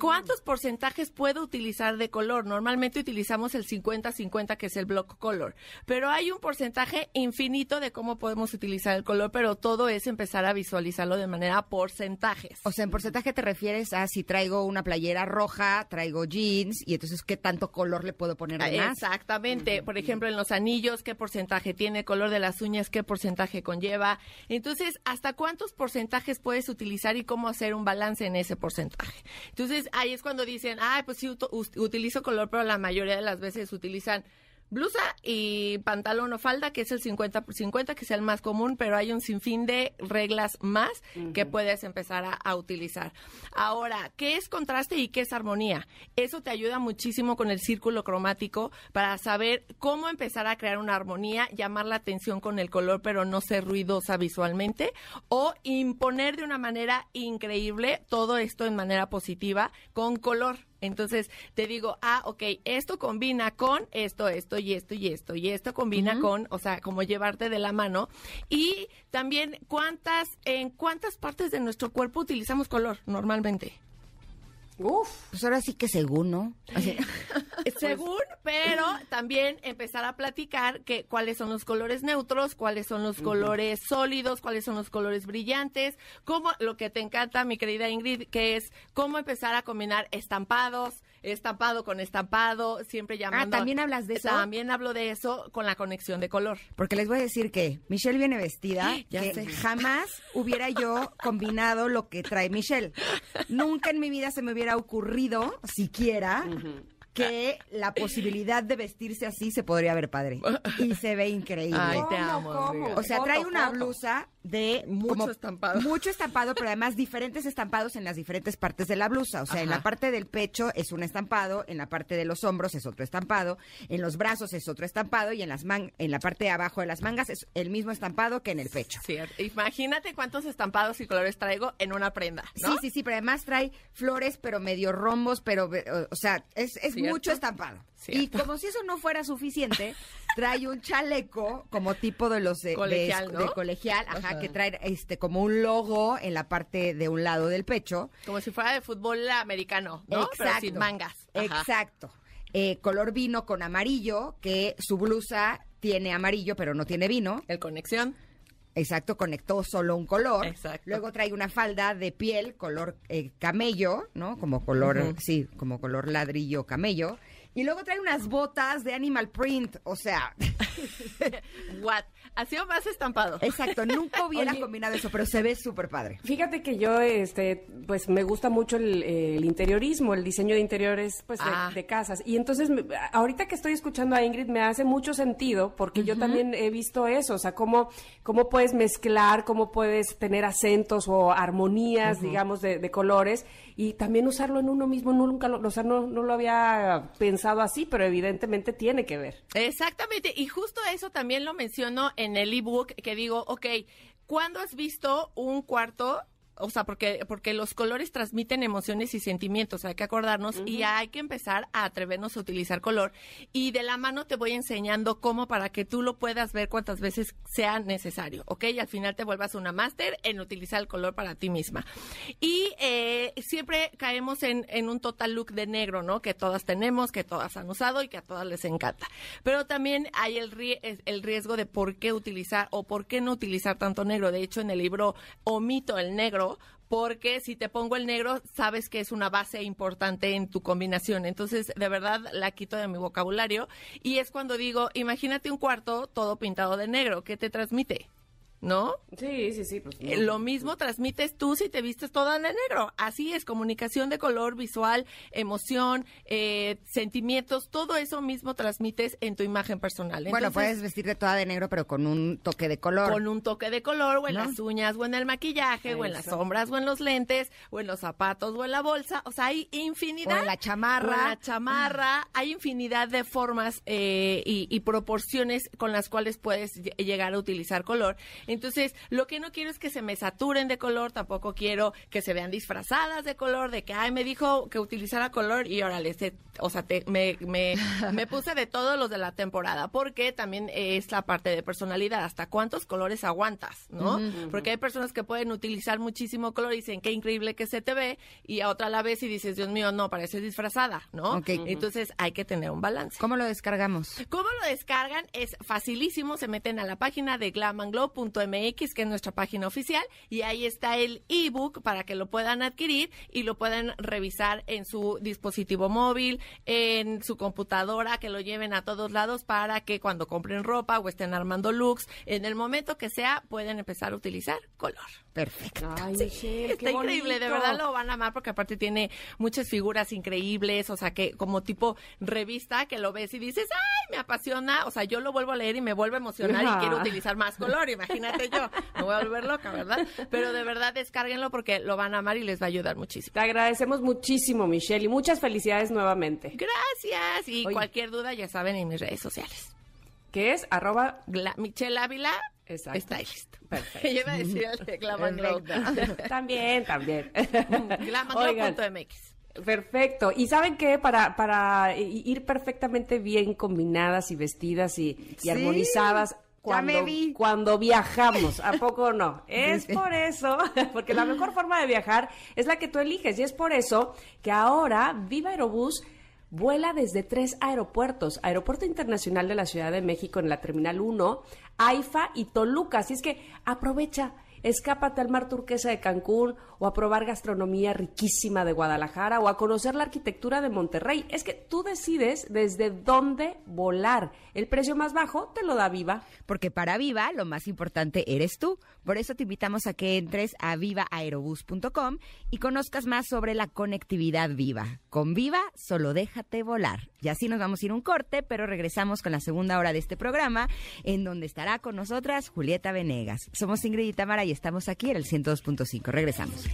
¿Cuántos porcentajes puedo utilizar de color? Normalmente utilizamos el 50-50, que es el block color, pero hay un porcentaje infinito de cómo podemos utilizar el color, pero todo es empezar a visualizarlo de manera porcentajes. O sea, en porcentaje te refieres a si traigo una playera roja, traigo jeans, y entonces qué tanto color le puedo poner además. Exactamente. Por ejemplo, en los anillos, qué porcentaje tiene, el color de las uñas, qué porcentaje conlleva. Entonces, ¿hasta cuántos porcentajes puedes utilizar y cómo hacer un balance en ese porcentaje? Entonces ahí es cuando dicen, ay, pues sí, utilizo color, pero la mayoría de las veces utilizan blusa y pantalón o falda, que es el 50 por 50, que es el más común, pero hay un sinfín de reglas más que puedes empezar a, utilizar. Ahora, ¿qué es contraste y qué es armonía? Eso te ayuda muchísimo con el círculo cromático para saber cómo empezar a crear una armonía, llamar la atención con el color, pero no ser ruidosa visualmente, o imponer de una manera increíble todo esto en manera positiva con color. Entonces te digo, ah, ok, esto combina con esto, esto y esto y esto y esto combina con, o sea, como llevarte de la mano. Y también cuántas, en cuántas partes de nuestro cuerpo utilizamos color normalmente. Uf. Pues ahora sí que según, ¿no? según, pero también empezar a platicar que cuáles son los colores neutros, cuáles son los colores sólidos, cuáles son los colores brillantes, cómo lo que te encanta, mi querida Ingrid, que es cómo empezar a combinar estampados, estampado con estampado, siempre ah, llamando. Ah, también hablas de eso. También hablo de eso con la conexión de color. Porque les voy a decir que Michelle viene vestida, que jamás hubiera yo combinado lo que trae Michelle. Nunca en mi vida se me hubiera ocurrido, siquiera, que la posibilidad de vestirse así se podría ver padre. Y se ve increíble. Ay, te amo. O sea, trae una blusa de mucho estampado. Mucho estampado, pero además diferentes estampados en las diferentes partes de la blusa. O sea, en la parte del pecho es un estampado, en la parte de los hombros es otro estampado, en los brazos es otro estampado y en las man en la parte de abajo de las mangas es el mismo estampado que en el pecho. Cierto. Imagínate cuántos estampados y colores traigo en una prenda. Sí, sí, sí, pero además trae flores, pero medio rombos, pero, o sea, es, es mucho estampado. Y como si eso no fuera suficiente, trae un chaleco como tipo de los de colegial, de, colegial ajá, que trae este como un logo en la parte de un lado del pecho. Como si fuera de fútbol americano, ¿no? Exacto. Pero sin mangas. Exacto. Eh, color vino con amarillo, que su blusa tiene amarillo, pero no tiene vino. El conexión. Exacto, conectó solo un color. Exacto. Luego trae una falda de piel color eh, camello, ¿no? Como color, sí, como color ladrillo camello. Y luego trae unas botas de animal print, o sea. What? Ha sido más estampado. Exacto, nunca hubiera combinado eso, pero se ve súper padre. Fíjate que yo, este, pues me gusta mucho el, interiorismo, el diseño de interiores, pues ah. de, casas. Y entonces, ahorita que estoy escuchando a Ingrid, me hace mucho sentido, porque yo también he visto eso, o sea, cómo, cómo puedes mezclar, cómo puedes tener acentos o armonías, digamos, de, colores, y también usarlo en uno mismo, nunca lo, o sea, no, no lo había pensado así, pero evidentemente tiene que ver. Exactamente, y justo eso también lo menciono en el ebook que digo, ok, ¿cuándo has visto un cuarto o sea, porque, porque los colores transmiten emociones y sentimientos, hay que acordarnos y hay que empezar a atrevernos a utilizar color. Y de la mano te voy enseñando cómo para que tú lo puedas ver cuantas veces sea necesario, ¿ok? Y al final te vuelvas una máster en utilizar el color para ti misma. Y eh, siempre caemos en, en un total look de negro, ¿no? Que todas tenemos, que todas han usado y que a todas les encanta. Pero también hay el, el riesgo de por qué utilizar o por qué no utilizar tanto negro. De hecho, en el libro omito el negro porque si te pongo el negro, sabes que es una base importante en tu combinación. Entonces, de verdad, la quito de mi vocabulario. Y es cuando digo, imagínate un cuarto todo pintado de negro, ¿qué te transmite? ¿No? Sí, sí, sí. Pues, eh, Lo mismo transmites tú si te vistes toda de negro. Así es, comunicación de color visual, emoción, eh, sentimientos, todo eso mismo transmites en tu imagen personal. bueno, puedes vestirte toda de negro, pero con un toque de color. Con un toque de color, o en las uñas, o en el maquillaje, o en las sombras, o en los lentes, o en los zapatos, o en la bolsa. O sea, hay infinidad. O en la chamarra. en la chamarra. Hay infinidad de formas eh, y, y proporciones con las cuales puedes llegar a utilizar color. Entonces, lo que no quiero es que se me saturen de color, tampoco quiero que se vean disfrazadas de color, de que, ay, me dijo que utilizara color y órale, se, o sea, me, me, me, puse de todos los de la temporada, porque también es la parte de personalidad, hasta cuántos colores aguantas, ¿no? Porque hay personas que pueden utilizar muchísimo color y dicen, qué increíble que se te ve, y a otra la vez y dices, Dios mío, no, parece disfrazada, ¿no? Entonces hay que tener un balance. ¿Cómo lo descargamos? ¿Cómo lo descargan? Es facilísimo, se meten a la página de glamanglow.com MX, que es nuestra página oficial, y ahí está el ebook para que lo puedan adquirir y lo puedan revisar en su dispositivo móvil, en su computadora, que lo lleven a todos lados para que cuando compren ropa o estén armando looks, en el momento que sea, pueden empezar a utilizar color. Perfecto. está increíble, de verdad lo van a amar porque aparte tiene muchas figuras increíbles, o sea que como tipo revista que lo ves y dices, ay, me apasiona, o sea, yo lo vuelvo a leer y me vuelvo a emocionar y quiero utilizar más color, imagínate yo, me voy a volver loca, ¿verdad? Pero de verdad descárguenlo porque lo van a amar y les va a ayudar muchísimo. Te agradecemos muchísimo, Michelle, y muchas felicidades nuevamente. Gracias, y cualquier duda ya saben en mis redes sociales. ¿Qué es? Arroba Michelle Ávila Exacto. Está listo. Perfecto. Yo iba a decir el de también, también. Glamanglow.mx. Perfecto. Y saben qué, para, para ir perfectamente bien combinadas y vestidas y, armonizadas. Cuando, cuando viajamos, ¿a poco no? Es por eso, porque la mejor forma de viajar es la que tú eliges y es por eso que ahora Viva Aerobús vuela desde tres aeropuertos, Aeropuerto Internacional de la Ciudad de México en la Terminal 1, AIFA y Toluca. Así es que aprovecha escápate al mar turquesa de Cancún o a probar gastronomía riquísima de Guadalajara o a conocer la arquitectura de Monterrey. Es que tú decides desde dónde volar. El precio más bajo te lo da Viva. Porque para Viva lo más importante eres tú. Por eso te invitamos a que entres a vivaaerobus.com y conozcas más sobre la conectividad viva. Con Viva, solo déjate volar. Y así nos vamos a ir un corte, pero regresamos con la segunda hora de este programa, en donde estará con nosotras Julieta Venegas. Somos Ingrid y Tamara y estamos aquí en el 102.5. Regresamos.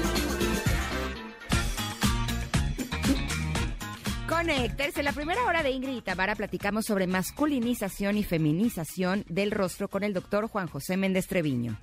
En la primera hora de Ingrid y Tamara platicamos sobre masculinización y feminización del rostro con el doctor Juan José Méndez Treviño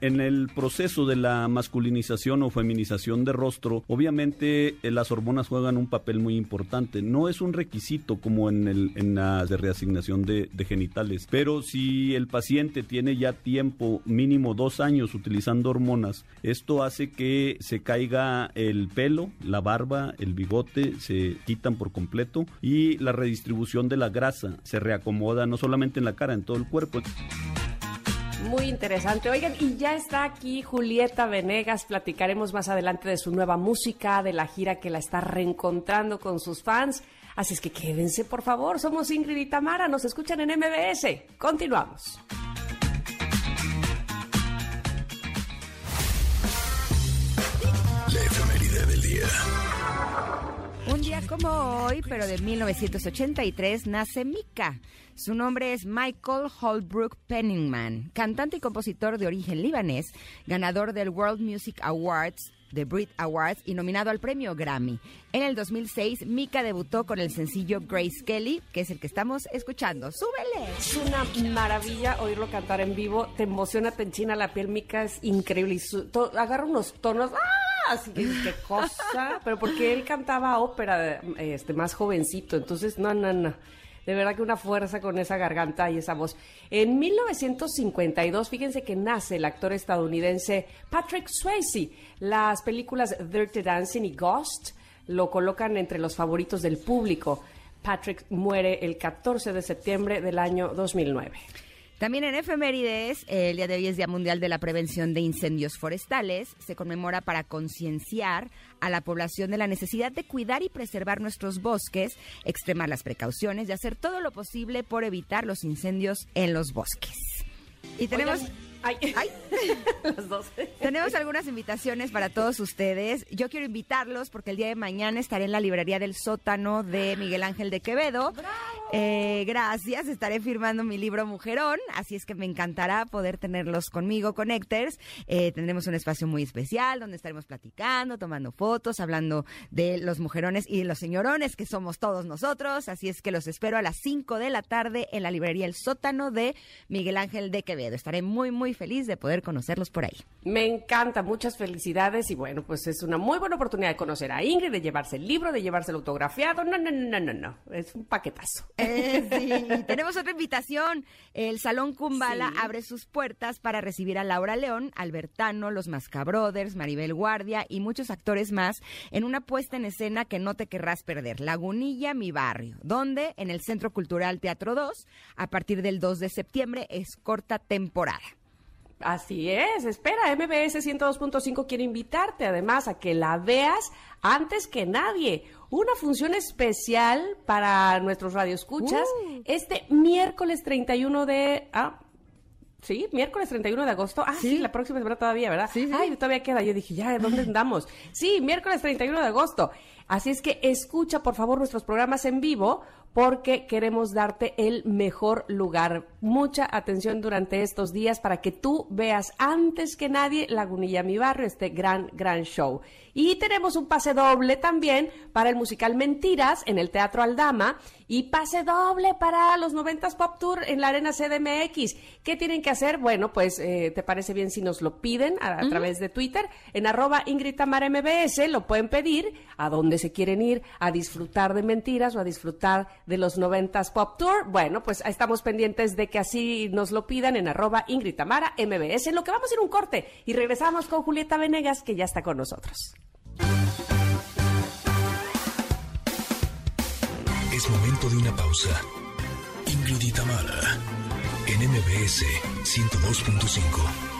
en el proceso de la masculinización o feminización de rostro, obviamente eh, las hormonas juegan un papel muy importante. No es un requisito como en, el, la reasignación de, genitales, pero si el paciente tiene ya tiempo, mínimo dos años utilizando hormonas, esto hace que se caiga el pelo, la barba, el bigote, se quitan por completo y la redistribución de la grasa se reacomoda no solamente en la cara, en todo el cuerpo. Muy interesante. Oigan, y ya está aquí Julieta Venegas. Platicaremos más adelante de su nueva música, de la gira que la está reencontrando con sus fans. Así es que quédense, por favor. Somos Ingrid y Tamara. Nos escuchan en MBS. Continuamos. La efeméride del día. Un día como hoy, pero de 1983, nace Mika. Su nombre es Michael Holbrook Penningman, cantante y compositor de origen libanés, ganador del World Music Awards The Brit Awards y nominado al premio Grammy. En el 2006, Mika debutó con el sencillo Grace Kelly, que es el que estamos escuchando. ¡Súbele! Es una maravilla oírlo cantar en vivo. Te emociona, te enchina la piel. Mika es increíble. Y agarra unos tonos. ¡Ah! Así que qué cosa. Pero porque él cantaba ópera este, más jovencito. Entonces, no, no, no de verdad que una fuerza con esa garganta y esa voz. En 1952, fíjense que nace el actor estadounidense Patrick Swayze. Las películas Dirty Dancing y Ghost lo colocan entre los favoritos del público. Patrick muere el 14 de septiembre del año 2009. También en efemérides, el día de hoy es Día Mundial de la Prevención de Incendios Forestales. Se conmemora para concienciar a la población de la necesidad de cuidar y preservar nuestros bosques, extremar las precauciones y hacer todo lo posible por evitar los incendios en los bosques. Y tenemos... Ay. Las dos. Tenemos algunas invitaciones para todos ustedes. Yo quiero invitarlos porque el día de mañana estaré en la librería del sótano de Miguel Ángel de Quevedo. Eh, gracias, estaré firmando mi libro Mujerón, así es que me encantará poder tenerlos conmigo, Connectors. Eh, tendremos un espacio muy especial donde estaremos platicando, tomando fotos, hablando de los mujerones y de los señorones que somos todos nosotros. Así es que los espero a las 5 de la tarde en la librería El Sótano de Miguel Ángel de Quevedo. Estaré muy, muy feliz de poder conocerlos por ahí. Me encanta, muchas felicidades y bueno, pues es una muy buena oportunidad de conocer a Ingrid, de llevarse el libro, de llevarse el autografiado. No, no, no, no, no, es un paquetazo. Eh, sí, tenemos otra invitación. El Salón Kumbala abre sus puertas para recibir a Laura León, Albertano, los Mascabrothers, Maribel Guardia y muchos actores más en una puesta en escena que no te querrás perder, Lagunilla, mi barrio, donde en el Centro Cultural Teatro 2, a partir del 2 de septiembre, es corta temporada. Así es, espera, MBS 102.5 quiere invitarte además a que la veas antes que nadie. Una función especial para nuestros radioescuchas uh. este miércoles 31 de... Ah, Sí, miércoles 31 de agosto. Ah, sí, la próxima semana todavía, ¿verdad? Sí, sí. Ay, todavía queda. Yo dije, ya, ¿dónde andamos? Sí, miércoles 31 de agosto. Así es que escucha, por favor, nuestros programas en vivo porque queremos darte el mejor lugar. Mucha atención durante estos días para que tú veas antes que nadie Lagunilla Mi Barrio, este gran, gran show. Y tenemos un pase doble también para el musical Mentiras en el Teatro Aldama y pase doble para los 90s Pop Tour en la Arena CDMX. ¿Qué tienen que hacer? Bueno, pues eh, te parece bien si nos lo piden a, través de Twitter en arroba Ingrid MBS, lo pueden pedir a dónde se quieren ir a disfrutar de Mentiras o a disfrutar de los 90s Pop Tour. Bueno, pues estamos pendientes de que así nos lo pidan en arroba Ingrid Tamara MBS, en lo que vamos a ir un corte y regresamos con Julieta Venegas que ya está con nosotros. Es momento de una pausa. Ingrid Tamara, en MBS 102.5.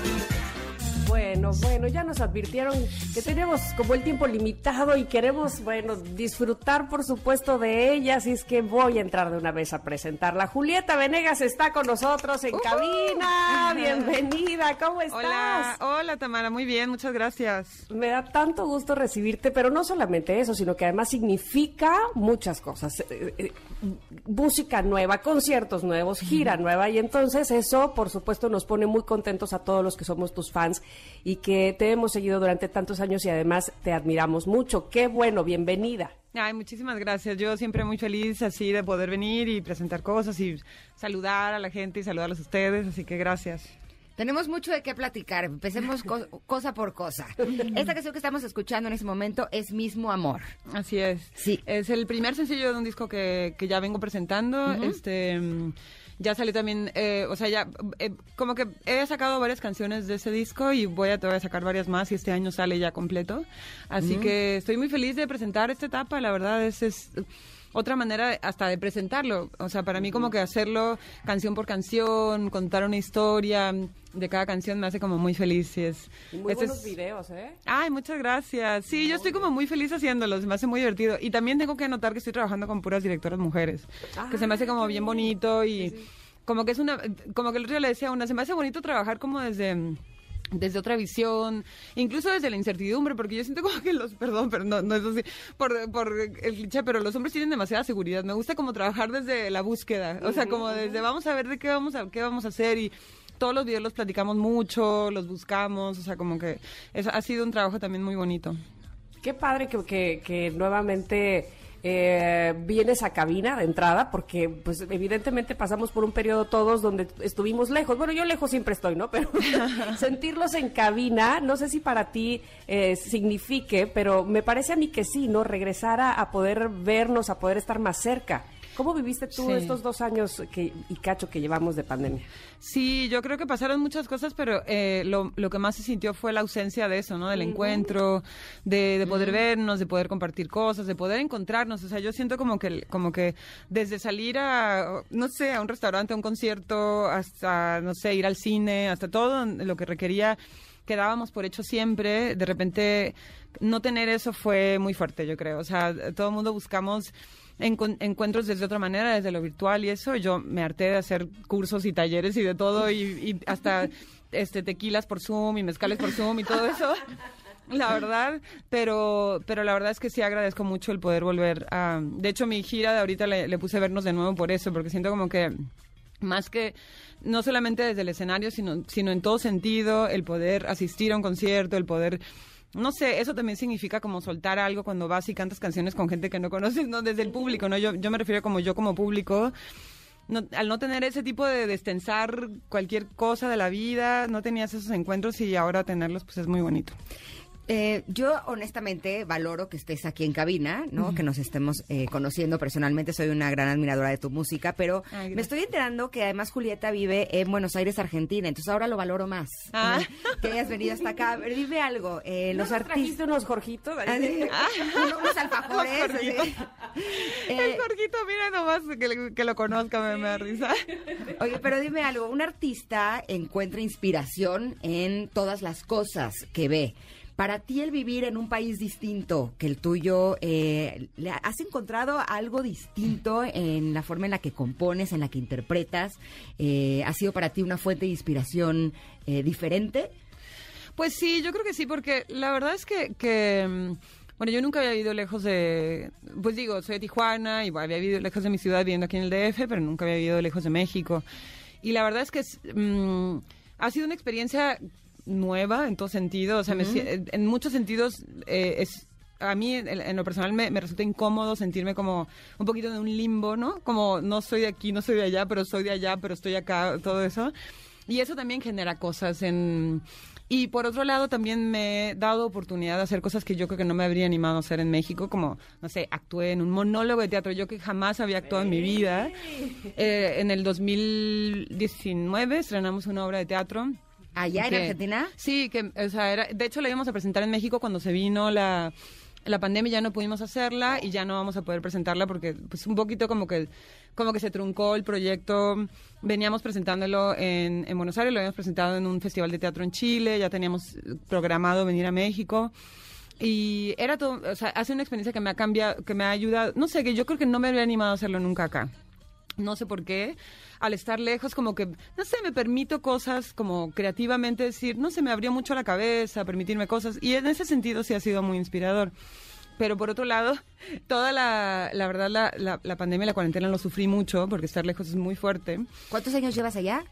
Bueno, bueno, ya nos advirtieron que tenemos como el tiempo limitado y queremos, bueno, disfrutar por supuesto de ella, así es que voy a entrar de una vez a presentarla. Julieta Venegas está con nosotros en cabina. Bienvenida, ¿cómo estás? Hola, hola Tamara, muy bien, muchas gracias. Me da tanto gusto recibirte, pero no solamente eso, sino que además significa muchas cosas. Eh, eh, música nueva, conciertos nuevos, gira nueva y entonces eso, por supuesto, nos pone muy contentos a todos los que somos tus fans y que te hemos seguido durante tantos años y además te admiramos mucho. Qué bueno, bienvenida. Ay, muchísimas gracias. Yo siempre muy feliz así de poder venir y presentar cosas y saludar a la gente y saludarlos a ustedes, así que gracias. Tenemos mucho de qué platicar. Empecemos cosa por cosa. Esta canción que estamos escuchando en este momento es Mismo Amor. Así es. Sí. Es el primer sencillo de un disco que, que ya vengo presentando. Este ya salió también, eh, o sea, ya, eh, como que he sacado varias canciones de ese disco y voy a todavía sacar varias más y este año sale ya completo. Así que estoy muy feliz de presentar esta etapa, la verdad es, es otra manera hasta de presentarlo. O sea, para mí como que hacerlo canción por canción, contar una historia de cada canción me hace como muy feliz. Y es, muy buenos videos, ¿eh? Ay, muchas gracias. Sí, yo estoy como muy feliz haciéndolos, me hace muy divertido. Y también tengo que notar que estoy trabajando con puras directoras mujeres, que se me hace como bien bonito y como que es una, como que el otro día le decía a una, se me hace bonito trabajar como desde desde otra visión, incluso desde la incertidumbre, porque yo siento como que los, perdón, pero no, no es así, por, por el cliché, pero los hombres tienen demasiada seguridad. Me gusta como trabajar desde la búsqueda, o sea, como desde vamos a ver de qué vamos a, qué vamos a hacer y todos los días los platicamos mucho, los buscamos, o sea, como que es, ha sido un trabajo también muy bonito. Qué padre que, que, que nuevamente eh, vienes a cabina de entrada, porque pues evidentemente pasamos por un periodo todos donde estuvimos lejos. Bueno, yo lejos siempre estoy, ¿no? Pero sentirlos en cabina, no sé si para ti eh, signifique, pero me parece a mí que sí, ¿no? Regresar a poder vernos, a poder estar más cerca. ¿Cómo viviste tú estos dos años que, y cacho que llevamos de pandemia? Sí, yo creo que pasaron muchas cosas, pero eh, lo, lo, que más se sintió fue la ausencia de eso, ¿no? Del encuentro, de, de poder vernos, de poder compartir cosas, de poder encontrarnos. O sea, yo siento como que, como que desde salir a, no sé, a un restaurante, a un concierto, hasta, no sé, ir al cine, hasta todo lo que requería quedábamos por hecho siempre, de repente no tener eso fue muy fuerte, yo creo. O sea, todo el mundo buscamos encuentros desde otra manera, desde lo virtual y eso. Yo me harté de hacer cursos y talleres y de todo y, hasta este tequilas por Zoom y mezcales por Zoom y todo eso. La verdad, pero, pero la verdad es que sí agradezco mucho el poder volver a... De hecho, mi gira de ahorita le, le puse vernos de nuevo por eso, porque siento como que más que no solamente desde el escenario, sino, sino en todo sentido, el poder asistir a un concierto, el poder no sé, eso también significa como soltar algo cuando vas y cantas canciones con gente que no conoces, no desde el público, ¿no? Yo, yo me refiero como yo como público. al no tener ese tipo de destensar cualquier cosa de la vida, no tenías esos encuentros y ahora tenerlos, pues es muy bonito. Eh, yo honestamente valoro que estés aquí en cabina, ¿no? Que nos estemos eh, conociendo personalmente. Soy una gran admiradora de tu música, pero me estoy enterando que además Julieta vive en Buenos Aires, Argentina. Entonces ahora lo valoro más. Ah. Que hayas venido hasta acá. Pero dime algo. Eh, los artistas. unos Jorgitos? Ah, unos alfajores. El Jorgito, mira nomás que, que lo conozca, me, me da risa. Oye, pero dime algo. Un artista encuentra inspiración en todas las cosas que ve. Para ti el vivir en un país distinto que el tuyo, eh, ¿has encontrado algo distinto en la forma en la que compones, en la que interpretas? Eh, ¿Ha sido para ti una fuente de inspiración eh, diferente? Pues sí, yo creo que sí, porque la verdad es que, mm, bueno, yo nunca había vivido lejos de, pues digo, soy de Tijuana y había vivido lejos de mi ciudad viviendo aquí en el DF, pero nunca había vivido lejos de México. Y la verdad es que mm, ha sido una experiencia nueva en todo sentido. O sea, en muchos sentidos eh, es a mí en, lo personal me, resulta incómodo sentirme como un poquito de un limbo, ¿no? Como no soy de aquí, no soy de allá, pero soy de allá, pero estoy acá, todo eso. Y eso también genera cosas en... Y por otro lado, también me he dado oportunidad de hacer cosas que yo creo que no me habría animado a hacer en México, como, no sé, actué en un monólogo de teatro, yo que jamás había actuado en mi vida. Eh, en el 2019 estrenamos una obra de teatro ¿Allá en Argentina? Sí, que, o sea, era, de hecho la íbamos a presentar en México cuando se vino la, la pandemia, ya no pudimos hacerla y ya no vamos a poder presentarla porque, pues, un poquito como que, como que se truncó el proyecto. Veníamos presentándolo en, en Buenos Aires, lo habíamos presentado en un festival de teatro en Chile, ya teníamos programado venir a México. Y era todo, o sea, hace una experiencia que me ha cambiado, que me ha ayudado, no sé, que yo creo que no me habría animado a hacerlo nunca acá. No sé por qué al estar lejos, como que, no sé, me permito cosas, como creativamente decir, no sé, me abrió mucho la cabeza, permitirme cosas, y en ese sentido sí ha sido muy inspirador. Pero por otro lado, toda la, la verdad, la, la, pandemia, la cuarentena lo sufrí mucho, porque estar lejos es muy fuerte. ¿Cuántos años llevas allá?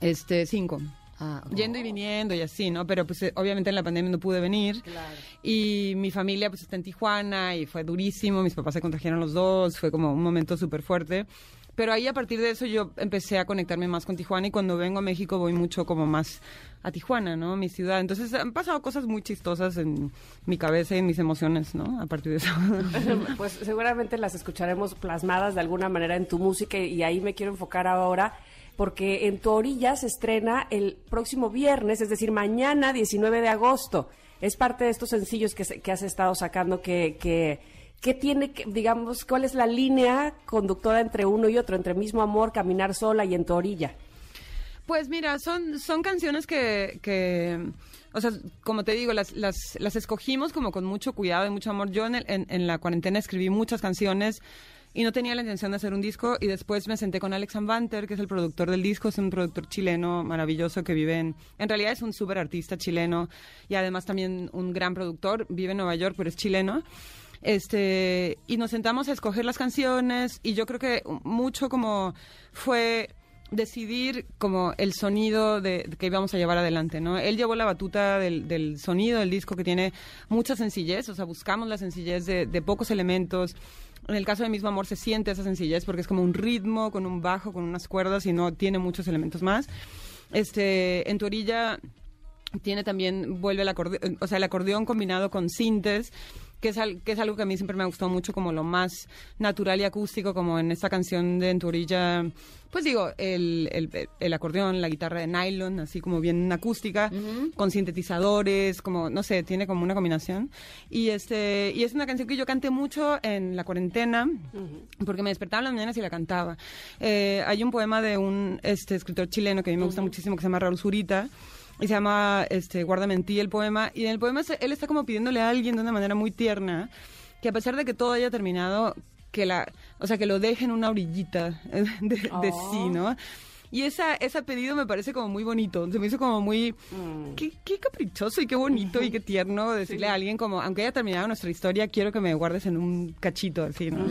Este, cinco. Ah, Yendo y viniendo y así, ¿no? Pero pues eh, obviamente en la pandemia no pude venir. Claro. Y mi familia pues está en Tijuana y fue durísimo, mis papás se contagiaron los dos, fue como un momento súper fuerte. Pero ahí a partir de eso yo empecé a conectarme más con Tijuana y cuando vengo a México voy mucho como más a Tijuana, ¿no? Mi ciudad. Entonces han pasado cosas muy chistosas en mi cabeza y en mis emociones, ¿no? A partir de eso. pues seguramente las escucharemos plasmadas de alguna manera en tu música y ahí me quiero enfocar ahora porque en tu orilla se estrena el próximo viernes, es decir, mañana 19 de agosto. Es parte de estos sencillos que, que has estado sacando que, que ¿qué tiene que, digamos, cuál es la línea conductora entre uno y otro, entre mismo amor, caminar sola y en tu orilla? Pues mira, son, son canciones que, o sea, como te digo, las, las, las escogimos como con mucho cuidado y mucho amor. Yo en, en, en la cuarentena escribí muchas canciones y no tenía la intención de hacer un disco y después me senté con Alex Ambanter, que es el productor del disco, es un productor chileno maravilloso que vive en, en realidad es un súper artista chileno y además también un gran productor, vive en Nueva York pero es chileno. Este, y nos sentamos a escoger las canciones y yo creo que mucho como fue decidir como el sonido de, que íbamos a llevar adelante, ¿no? Él llevó la batuta del, del, sonido del disco que tiene mucha sencillez, o sea, buscamos la sencillez de, pocos elementos. En el caso de Mismo Amor se siente esa sencillez porque es como un ritmo con un bajo, con unas cuerdas y no tiene muchos elementos más. Este, en tu orilla tiene también, vuelve el acordeón, o sea, el acordeón combinado con sintes que es, que es algo que a mí siempre me ha gustado mucho, como lo más natural y acústico, como en esta canción de En tu orilla, pues digo, el, el, el acordeón, la guitarra de nylon, así como bien acústica, con sintetizadores, como, no sé, tiene como una combinación. Y, este, y es una canción que yo canté mucho en la cuarentena, porque me despertaba en las mañanas y la cantaba. Eh, hay un poema de un este, escritor chileno que a mí me gusta muchísimo, que se llama Raúl Zurita, y se llama este, Guárdame en ti el poema. Y en el poema él está como pidiéndole a alguien de una manera muy tierna que a pesar de que todo haya terminado, que la, o sea, que lo deje en una orillita de, de sí, Oh. ¿no? Y esa, ese pedido me parece como muy bonito. Se me hizo como muy... Mm. Qué, qué caprichoso y qué bonito y qué tierno decirle a alguien como, aunque haya terminado nuestra historia, quiero que me guardes en un cachito, así, ¿no?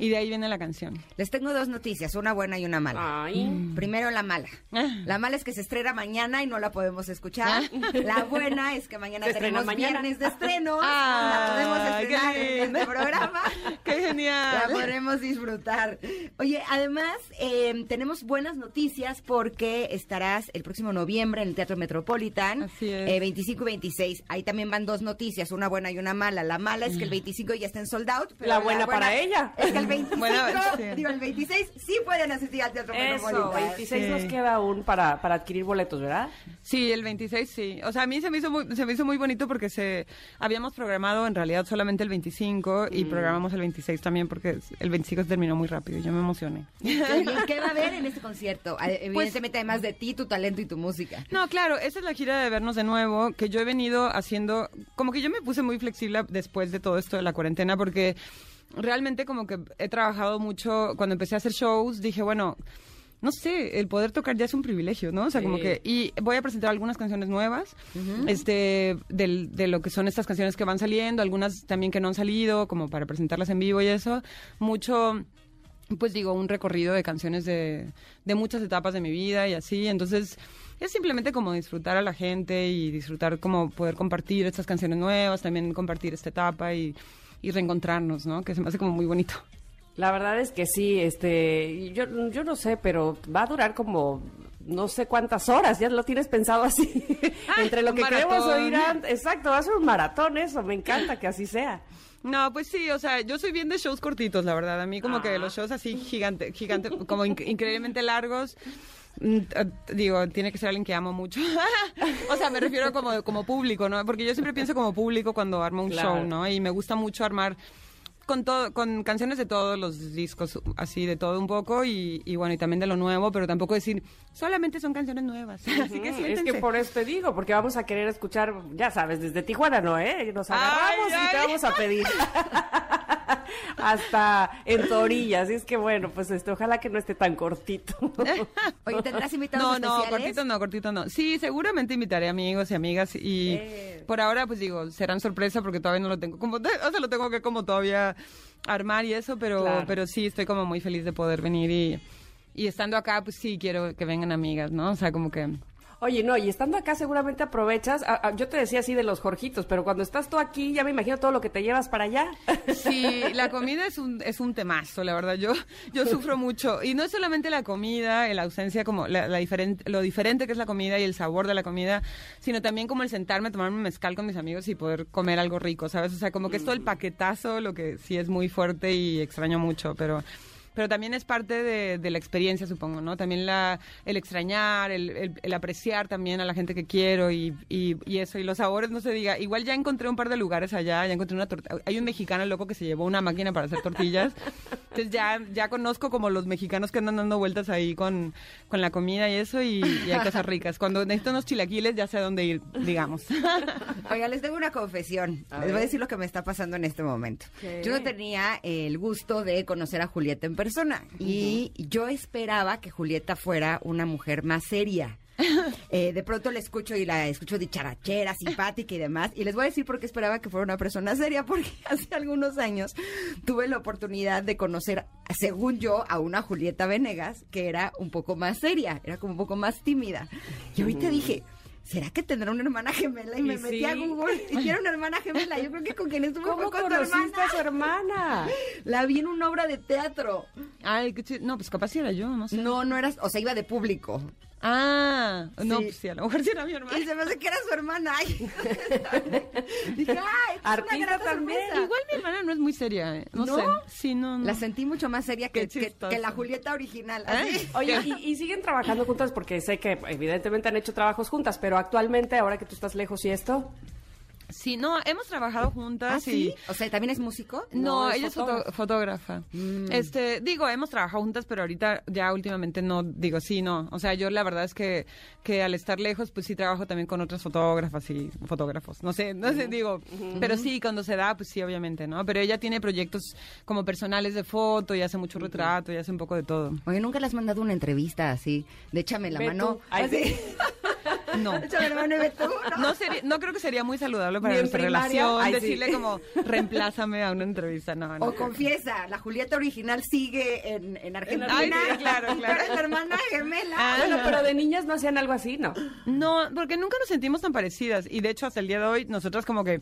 Y de ahí viene la canción. Les tengo dos noticias, una buena y una mala. Ay. Primero la mala. Ah. La mala es que se estrena mañana y no la podemos escuchar. La buena es que mañana Se tenemos mañana. viernes de estreno. Ah, la podemos qué estrenar en este programa. ¡Qué La genial! podremos disfrutar. Oye, además, eh, tenemos buenas noticias porque estarás el próximo noviembre en el Teatro Metropolitan. Así es. eh, 25 y 26. Ahí también van dos noticias, una buena y una mala. La mala es que el 25 ya está en sold out. pero La buena para ella. Es que el 25, Bueno, sí. digo, el 26 sí pueden asistir al Teatro Eso, Metropolitan. 26 Sí. nos queda aún para, para adquirir boletos, ¿verdad? Sí, el 26 sí. O sea, a mí se me hizo muy, se me hizo muy bonito porque se habíamos programado en realidad solamente el 25 y programamos el 26 también porque el 25 se terminó muy rápido y yo me emocioné. ¿Qué va a haber en este concierto? Pues Evidentemente, además de ti, tu talento y tu música. No, claro, esa es la gira de vernos de nuevo, que yo he venido haciendo, como que yo me puse muy flexible después de todo esto de la cuarentena, porque realmente como que he trabajado mucho, cuando empecé a hacer shows, dije, bueno, no sé, el poder tocar ya es un privilegio, ¿no? O sea, como que, y voy a presentar algunas canciones nuevas, este, del, de lo que son estas canciones que van saliendo, algunas también que no han salido, como para presentarlas en vivo y eso, mucho pues digo, un recorrido de canciones de, de muchas etapas de mi vida y así. Entonces, es simplemente como disfrutar a la gente y disfrutar como poder compartir estas canciones nuevas, también compartir esta etapa y, y reencontrarnos, ¿no? Que se me hace como muy bonito. La verdad es que sí, este, yo, yo no sé, pero va a durar como no sé cuántas horas, ya lo tienes pensado así, entre lo que queremos oír antes. Exacto, va a ser un maratón eso, me encanta que así sea. No, pues sí, o sea, yo soy bien de shows cortitos, la verdad. A mí como Ah. que los shows así gigante, gigante, como inc- increíblemente largos, mm, digo, tiene que ser alguien que amo mucho. o sea, me refiero como, como público, ¿no? Porque yo siempre pienso como público cuando armo un Claro. show, ¿no? Y me gusta mucho armar con todo, con canciones de todos los discos, así de todo un poco y, y bueno, y también de lo nuevo, pero tampoco decir, solamente son canciones nuevas. así que Mm, es siéntense. que por eso te digo, porque vamos a querer escuchar, ya sabes, desde Tijuana, ¿no? ¿Eh? Nos agarramos Ay, y te vamos a pedir. Hasta en tu orilla, así es que bueno, pues este, ojalá que no esté tan cortito. Oye, ¿tendrás invitados No, no, especiales? cortito no, cortito no. Sí, seguramente invitaré amigos y amigas y Eh. por ahora pues digo, serán sorpresa porque todavía no lo tengo como, o sea, lo tengo que como todavía armar y eso, pero Claro. pero sí estoy como muy feliz de poder venir y y estando acá pues sí quiero que vengan amigas, ¿no? O sea, como que Oye, no, y estando acá seguramente aprovechas, a- a- yo te decía así de los Jorgitos, pero cuando estás tú aquí ya me imagino todo lo que te llevas para allá. Sí, la comida es un, es un temazo, la verdad. Yo, yo sufro mucho. Y no es solamente la comida, la ausencia, como la, la diferente, lo diferente que es la comida y el sabor de la comida, sino también como el sentarme tomarme un mezcal con mis amigos y poder comer algo rico, ¿sabes? O sea, como que es todo el paquetazo, lo que sí es muy fuerte y extraño mucho, pero... pero también es parte de, la experiencia, supongo, ¿no? También la, el extrañar, el, el, apreciar también a la gente que quiero y, y, eso, y los sabores, no se diga. Igual ya encontré un par de lugares allá, ya encontré una torta. Hay un mexicano loco que se llevó una máquina para hacer tortillas. Entonces ya, ya conozco como los mexicanos que andan dando vueltas ahí con, con la comida y eso, y, hay cosas ricas. Cuando necesito unos chilaquiles, ya sé a dónde ir, digamos. Oiga, les tengo una confesión. les voy a decir lo que me está pasando en este momento. Yo no tenía el gusto de conocer a Julieta en persona persona. Y yo esperaba que Julieta fuera una mujer más seria. Eh, de pronto la escucho y la escucho dicharachera, simpática y demás. Y les voy a decir por qué esperaba que fuera una persona seria, porque hace algunos años tuve la oportunidad de conocer, según yo, a una Julieta Venegas que era un poco más seria, era como un poco más tímida. Y ahorita dije, ¿será que tendrá una hermana gemela? Y, me metí a Google y tiene una hermana gemela. Yo creo que con quien estuvo ¿Cómo con conociste a su hermana? La vi en una obra de teatro. Ay, no, pues capaz era yo, no sé. No, no eras, o sea, iba de público. Ah, no, pues sí, a lo mejor sí era mi hermana. Y se me hace que era su hermana. Dije, ay, Artista también. Igual mi hermana no es muy seria, ¿eh? no, sé. Sí, no, La sentí mucho más seria que, que, la Julieta original. ¿Eh? Oye, y, y, siguen trabajando juntas porque sé que evidentemente han hecho trabajos juntas, pero actualmente, ahora que tú estás lejos y esto... Sí, no, hemos trabajado juntas. ¿Ah, sí? O sea, ¿también es músico? No, ella es fotógrafa. Mm. Este, digo, hemos trabajado juntas, pero ahorita ya últimamente no, digo, sí, no. O sea, yo la verdad es que, que al estar lejos, pues sí trabajo también con otras fotógrafas y fotógrafos. No sé, no sé, digo, pero sí, cuando se da, pues sí, obviamente, ¿no? Pero ella tiene proyectos como personales de foto y hace mucho retrato y hace un poco de todo. Oye, ¿nunca le has mandado una entrevista así? De échame la mano. ¿Así? No. No, sería, no creo que sería muy saludable para nuestra relación decirle como, reemplázame a una entrevista. No, o confiesa, la Julieta original sigue en, en Argentina. Ay, claro, claro. Pero hermana gemela. Ah, bueno, pero de niñas no hacían algo así, ¿no? No, porque nunca nos sentimos tan parecidas. Y de hecho, hasta el día de hoy, nosotras como que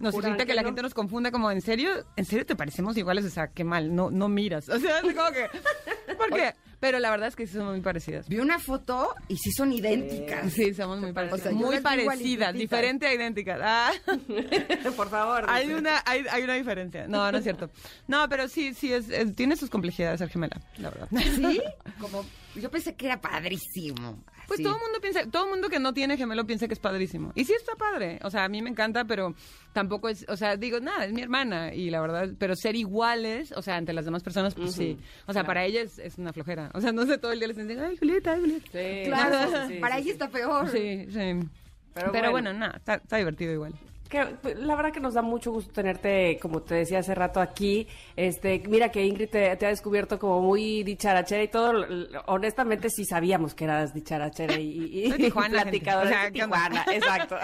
nos irrita que la gente nos confunda como, ¿en serio? ¿En serio te parecemos iguales? O sea, qué mal, no, no miras. O sea, es como que... ¿Por qué? Pero la verdad es que sí somos muy parecidas. Vi una foto y sí son idénticas. Sí, somos muy parecidas. muy parecidas, diferente a idénticas. Ah. Por favor. Hay una, hay, hay, una diferencia. No, no es cierto. No, pero sí, sí, es, tiene sus complejidades ser gemela, la verdad. ¿Sí? Como, yo pensé que era padrísimo. Pues todo el mundo piensa, todo el mundo que no tiene gemelo piensa que es padrísimo. Y sí está padre. O sea, a mí me encanta, pero tampoco es, o sea, digo, nada, es mi hermana. Y la verdad, pero ser iguales, o sea, ante las demás personas, pues sí. O sea, para ella es, una flojera. O sea, no sé, todo el día les dicen, ay, Julieta, ay, Julieta. Sí, claro, para ella está peor. Sí, sí. Pero, bueno, nada, está divertido igual que la verdad que nos da mucho gusto tenerte, como te decía hace rato aquí. Este, mira que Ingrid te, ha descubierto como muy dicharachera y todo. Honestamente sí sabíamos que eras dicharachera y, y, Tijuana, platicadora de Tijuana, exacto.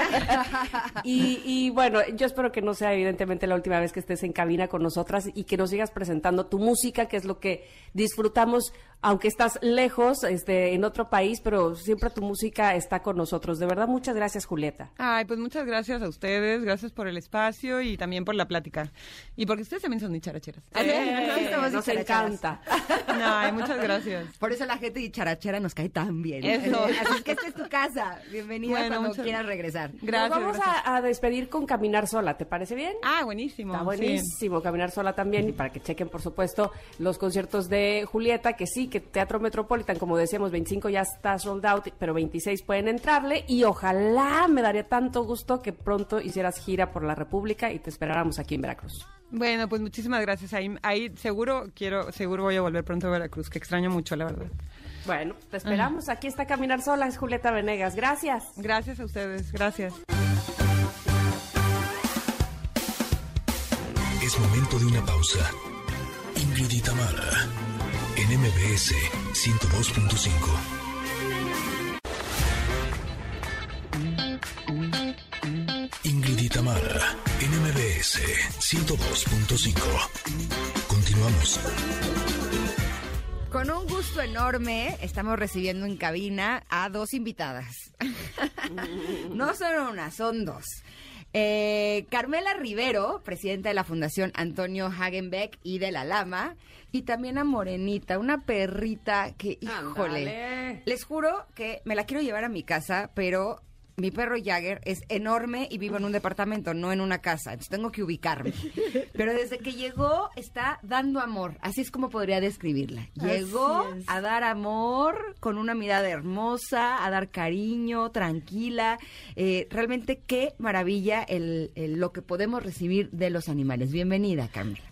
y, y bueno, yo espero que no sea evidentemente la última vez que estés en cabina con nosotras y que nos sigas presentando tu música, que es lo que disfrutamos aunque estás lejos, este, en otro país, pero siempre tu música está con nosotros. De verdad, muchas gracias, Julieta. Ay, pues muchas gracias a ustedes, gracias por el espacio y también por la plática. Y porque ustedes también son dicharacheras. Eh, nos encanta. No, muchas gracias. Por eso la gente dicharachera nos cae tan bien. Eso. Así es que esta es tu casa. Bienvenida cuando quieras regresar. Gracias. Nos vamos A, despedir con Caminar Sola, ¿te parece bien? Ah, buenísimo. Está buenísimo Caminar Sola también y para que chequen, por supuesto, los conciertos de Julieta, que sí, que Teatro Metropolitan, como decíamos, 25 ya está sold out, pero 26 pueden entrarle y ojalá me daría tanto gusto que pronto hicieras gira por la República y te esperáramos aquí en Veracruz. Bueno, pues muchísimas gracias. Ahí, ahí seguro quiero, seguro voy a volver pronto a Veracruz, que extraño mucho, la verdad. Bueno, te esperamos. Aquí está Caminar Sola, es Julieta Venegas. Gracias. Gracias a ustedes. Gracias. Es momento de una pausa. Ingrid Tamara en MBS 102.5. Ingrid Itamara, en MBS 102.5. Continuamos. Con un gusto enorme estamos recibiendo en cabina a dos invitadas. no son una, son dos. Eh, Carmela Rivero, presidenta de la Fundación Antonio Hagenbeck y de La Lama, y también a Morenita, una perrita que, híjole, les juro que me la quiero llevar a mi casa, pero mi perro Jagger es enorme y vivo en un departamento, no en una casa. Entonces tengo que ubicarme. Pero desde que llegó está dando amor. Así es como podría describirla. Llegó a dar amor con una mirada hermosa, a dar cariño, tranquila. Eh, realmente qué maravilla el, lo que podemos recibir de los animales. Bienvenida, Camila.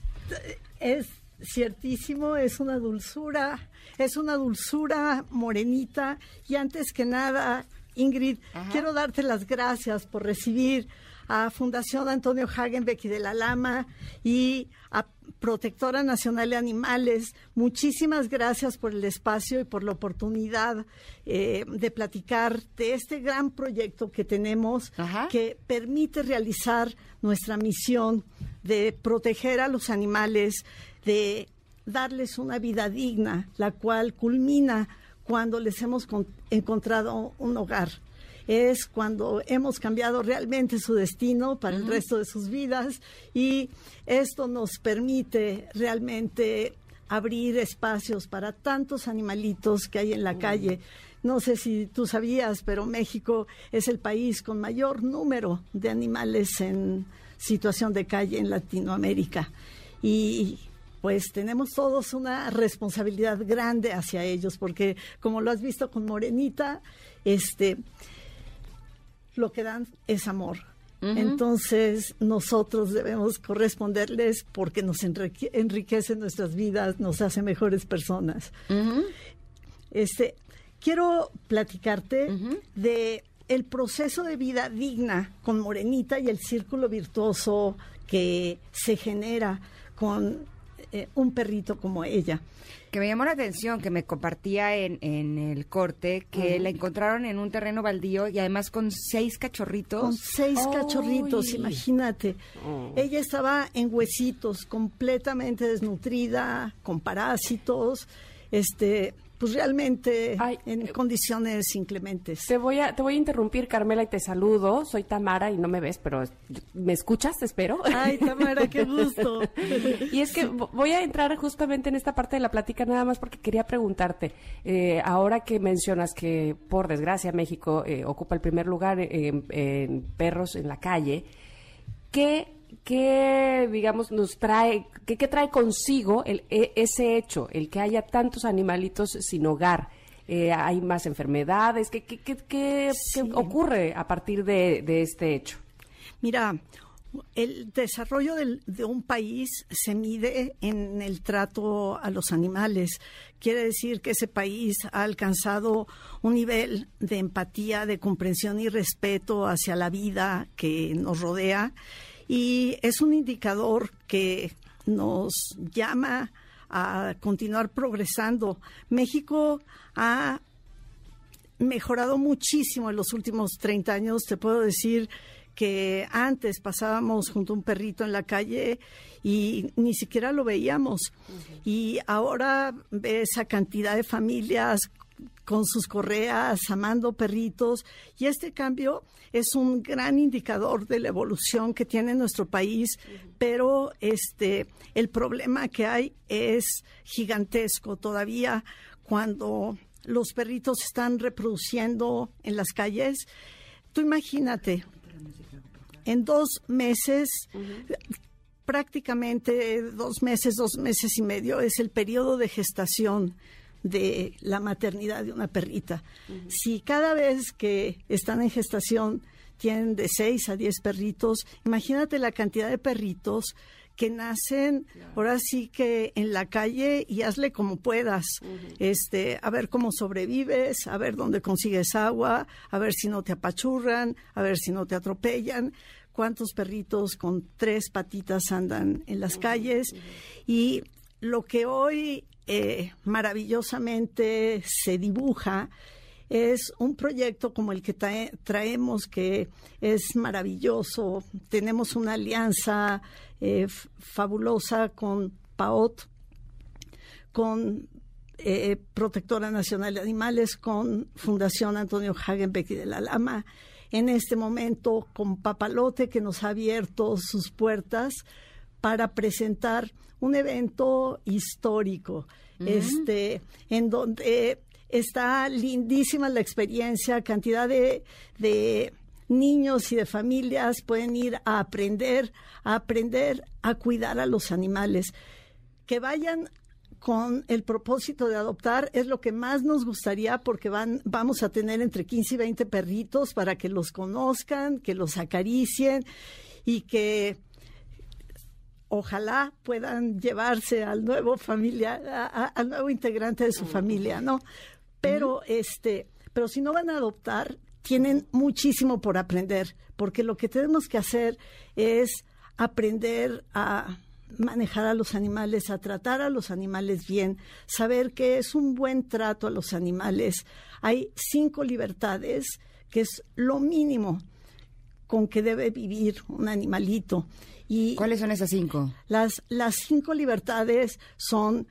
Es ciertísimo, es una dulzura, es una dulzura morenita y antes que nada Ingrid, quiero darte las gracias por recibir a Fundación Antonio Hagenbeck y de la Lama y a Protectora Nacional de Animales. Muchísimas gracias por el espacio y por la oportunidad eh, de platicar de este gran proyecto que tenemos que permite realizar nuestra misión de proteger a los animales, de darles una vida digna, la cual culmina cuando les hemos encontrado un hogar. Es cuando hemos cambiado realmente su destino para el resto de sus vidas y esto nos permite realmente abrir espacios para tantos animalitos que hay en la calle. No sé si tú sabías, pero México es el país con mayor número de animales en situación de calle en Latinoamérica. Y pues tenemos todos una responsabilidad grande hacia ellos, porque como lo has visto con Morenita, este, lo que dan es amor. Entonces nosotros debemos corresponderles porque nos enriquece nuestras vidas, nos hace mejores personas. Este, quiero platicarte de el proceso de vida digna con Morenita y el círculo virtuoso que se genera con eh, un perrito como ella. Que me llamó la atención, que me compartía en, en el corte, que la encontraron en un terreno baldío y además con seis cachorritos. Con seis cachorritos, imagínate. Oh. Ella estaba en huesitos, completamente desnutrida, con parásitos, este, pues realmente en eh, condiciones inclementes. Te voy a te voy a interrumpir, Carmela, y te saludo. Soy Tamara y no me ves, pero ¿me escuchas? Espero. Ay, Tamara, qué gusto. y es que voy a entrar justamente en esta parte de la plática nada más porque quería preguntarte, eh, ahora que mencionas que por desgracia México eh, ocupa el primer lugar en perros en la calle, ¿qué ¿qué, digamos, nos trae, qué, trae consigo el, e, ese hecho, el que haya tantos animalitos sin hogar? Eh, ¿Hay más enfermedades? ¿Qué, qué, qué, ocurre a partir de, este hecho? Mira, el desarrollo de un país se mide en el trato a los animales. Quiere decir que ese país ha alcanzado un nivel de empatía, de comprensión y respeto hacia la vida que nos rodea y es un indicador que nos llama a continuar progresando. México ha mejorado muchísimo en los últimos 30 años. Te puedo decir que antes pasábamos junto a un perrito en la calle y ni siquiera lo veíamos. Y ahora ves esa cantidad de familias con sus correas, amando perritos. Y este cambio es un gran indicador de la evolución que tiene nuestro país, pero este el problema que hay es gigantesco todavía cuando los perritos están reproduciendo en las calles. Tú imagínate, en dos meses, prácticamente dos meses, dos meses y medio es el periodo de gestación de la maternidad de una perrita. Si cada vez que están en gestación tienen de 6 a 10 perritos, imagínate la cantidad de perritos que nacen ahora sí que en la calle y hazle como puedas, este, a ver cómo sobrevives, a ver dónde consigues agua, a ver si no te apachurran, a ver si no te atropellan, cuántos perritos con tres patitas andan en las calles y lo que hoy eh, maravillosamente se dibuja es un proyecto como el que traemos que es maravilloso. Tenemos una alianza eh, fabulosa con PAOT, con eh, Protectora Nacional de Animales, con Fundación Antonio Hagenbeck y de la Lama. En este momento con Papalote que nos ha abierto sus puertas para presentar un evento histórico, este, en donde está lindísima la experiencia, cantidad de, de niños y de familias pueden ir a aprender, a aprender a cuidar a los animales. Que vayan con el propósito de adoptar es lo que más nos gustaría porque van, vamos a tener entre 15 y 20 perritos para que los conozcan, que los acaricien y que ojalá puedan llevarse al nuevo familia, al nuevo integrante de su familia, ¿no? Pero este, pero si no van a adoptar, tienen muchísimo por aprender, porque lo que tenemos que hacer es aprender a manejar a los animales, a tratar a los animales bien, saber que es un buen trato a los animales. Hay cinco libertades, que es lo mínimo con que debe vivir un animalito. Y ¿Cuáles son esas cinco? Las, las cinco libertades son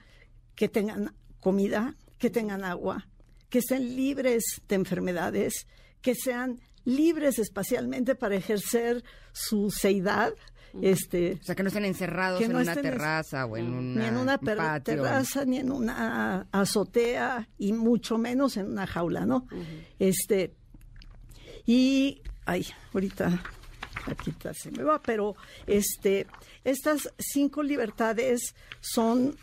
que tengan comida, que tengan agua, que estén libres de enfermedades, que sean libres espacialmente para ejercer su seidad, este, o sea, que no estén encerrados en una terraza o en una Ni en una terraza, ni en una azotea, y mucho menos en una jaula, ¿no? Este, y, ay, ahorita aquí se me va, pero este, estas cinco libertades son...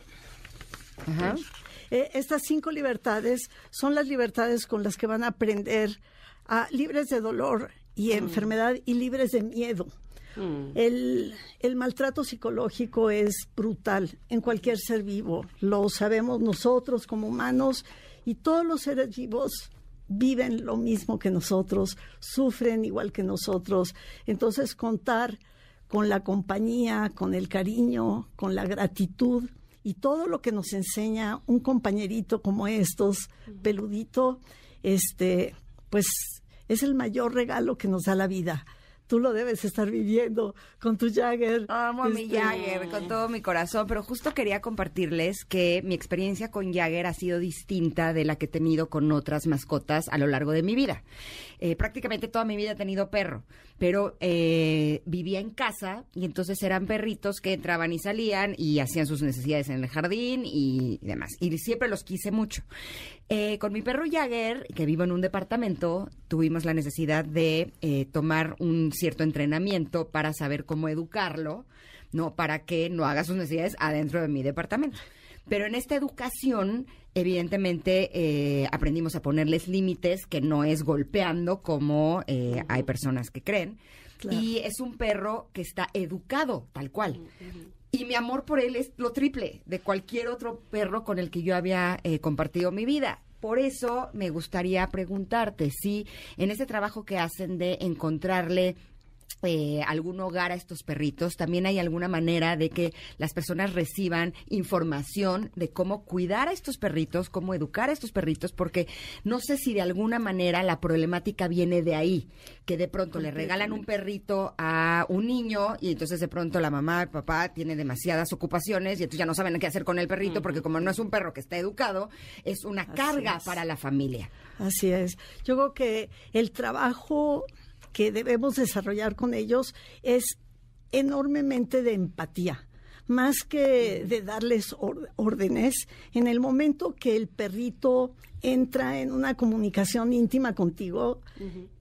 Eh, estas cinco libertades son las libertades con las que van a aprender a libres de dolor y enfermedad y libres de miedo. Mm. El, el, maltrato psicológico es brutal en cualquier ser vivo. Lo sabemos nosotros como humanos y todos los seres vivos viven lo mismo que nosotros, sufren igual que nosotros. Entonces, contar con la compañía, con el cariño, con la gratitud y todo lo que nos enseña un compañerito como estos, peludito, este, pues es el mayor regalo que nos da la vida tú lo debes estar viviendo con tu Jagger. Amo a mi este, Jagger con todo mi corazón, pero justo quería compartirles que mi experiencia con Jagger ha sido distinta de la que he tenido con otras mascotas a lo largo de mi vida. Eh, prácticamente toda mi vida he tenido perro, pero eh, vivía en casa y entonces eran perritos que entraban y salían y hacían sus necesidades en el jardín y demás. Y siempre los quise mucho. Eh, con mi perro Jagger, que vivo en un departamento, tuvimos la necesidad de tomar un cierto entrenamiento para saber cómo educarlo, ¿no? Para que no haga sus necesidades adentro de mi departamento. Pero en esta educación, evidentemente, eh, aprendimos a ponerles límites, que no es golpeando como eh, hay personas que creen. Y es un perro que está educado, tal cual. Y mi amor por él es lo triple de cualquier otro perro con el que yo había eh, compartido mi vida. Por eso me gustaría preguntarte si en ese trabajo que hacen de encontrarle eh, algún hogar a estos perritos, también hay alguna manera de que las personas reciban información de cómo cuidar a estos perritos, cómo educar a estos perritos, porque no sé si de alguna manera la problemática viene de ahí, que de pronto le regalan un perrito a un niño y entonces de pronto la mamá, el papá tiene demasiadas ocupaciones y entonces ya no saben qué hacer con el perrito, porque como no es un perro que está educado, es una carga para la familia. Así es. Yo creo que el trabajo que debemos desarrollar con ellos es enormemente de empatía más que de darles órdenes, en el momento que el perrito entra en una comunicación íntima contigo,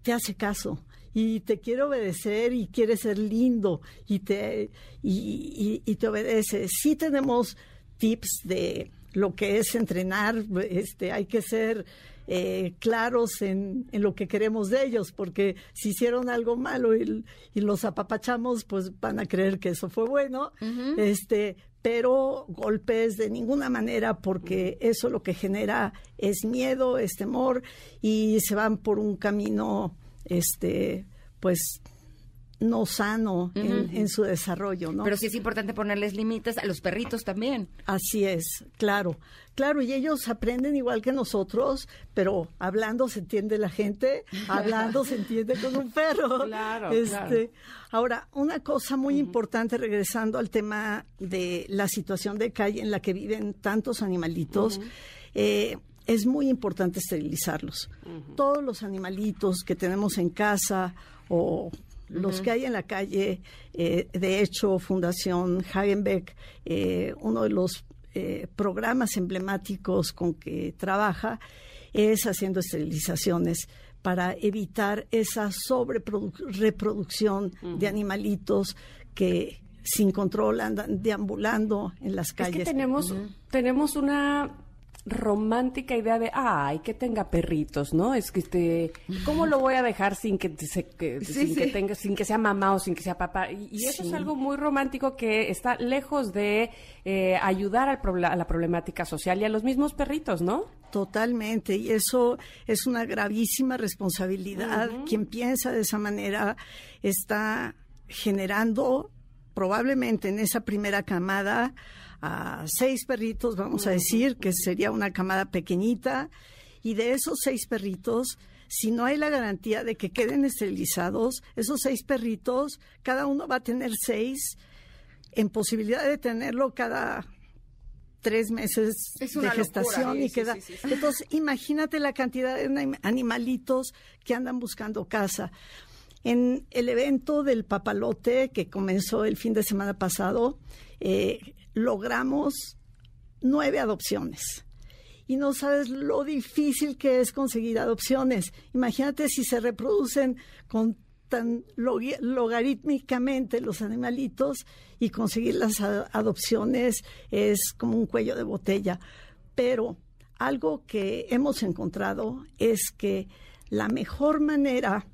te hace caso y te quiere obedecer y quiere ser lindo y te, y, y te obedece. Sí tenemos tips de lo que es entrenar, este, hay que ser eh, claros en, en, lo que queremos de ellos, porque si hicieron algo malo y, los apapachamos, pues van a creer que eso fue bueno. Este, pero golpes de ninguna manera porque eso lo que genera es miedo, es temor y se van por un camino este pues no sano en, su desarrollo, ¿no? Pero sí es importante ponerles límites a los perritos también. Así es, claro, claro, y ellos aprenden igual que nosotros, pero hablando se entiende la gente, hablando se entiende con un perro. Claro, este, Ahora, una cosa muy importante, regresando al tema de la situación de calle en la que viven tantos animalitos, eh, es muy importante esterilizarlos. Todos los animalitos que tenemos en casa o los que hay en la calle. Eh, de hecho, Fundación Hagenbeck, eh, uno de los eh, programas emblemáticos con que trabaja es haciendo esterilizaciones para evitar esa sobre reproducción de animalitos que sin control andan deambulando en las calles. Es que tenemos, tenemos una romántica idea de, ay, que tenga perritos, ¿no? Es que este, ¿cómo lo voy a dejar sin que, sin que tenga, sin que sea mamá o sin que sea papá? Y, eso es algo muy romántico que está lejos de eh, ayudar al a la problemática social y a los mismos perritos, ¿no? Totalmente, y eso es una gravísima responsabilidad. Quien piensa de esa manera está generando probablemente en esa primera camada a seis perritos, vamos a decir, que sería una camada pequeñita, y de esos seis perritos, si no hay la garantía de que queden esterilizados, esos seis perritos, cada uno va a tener seis, en posibilidad de tenerlo cada tres meses de gestación y queda. Entonces, imagínate la cantidad de animalitos que andan buscando casa. En el evento del papalote que comenzó el fin de semana pasado, eh, logramos nueve adopciones. Y no sabes lo difícil que es conseguir adopciones. Imagínate si se reproducen con tan logarítmicamente los animalitos y conseguir las adopciones es como un cuello de botella. Pero algo que hemos encontrado es que la mejor manera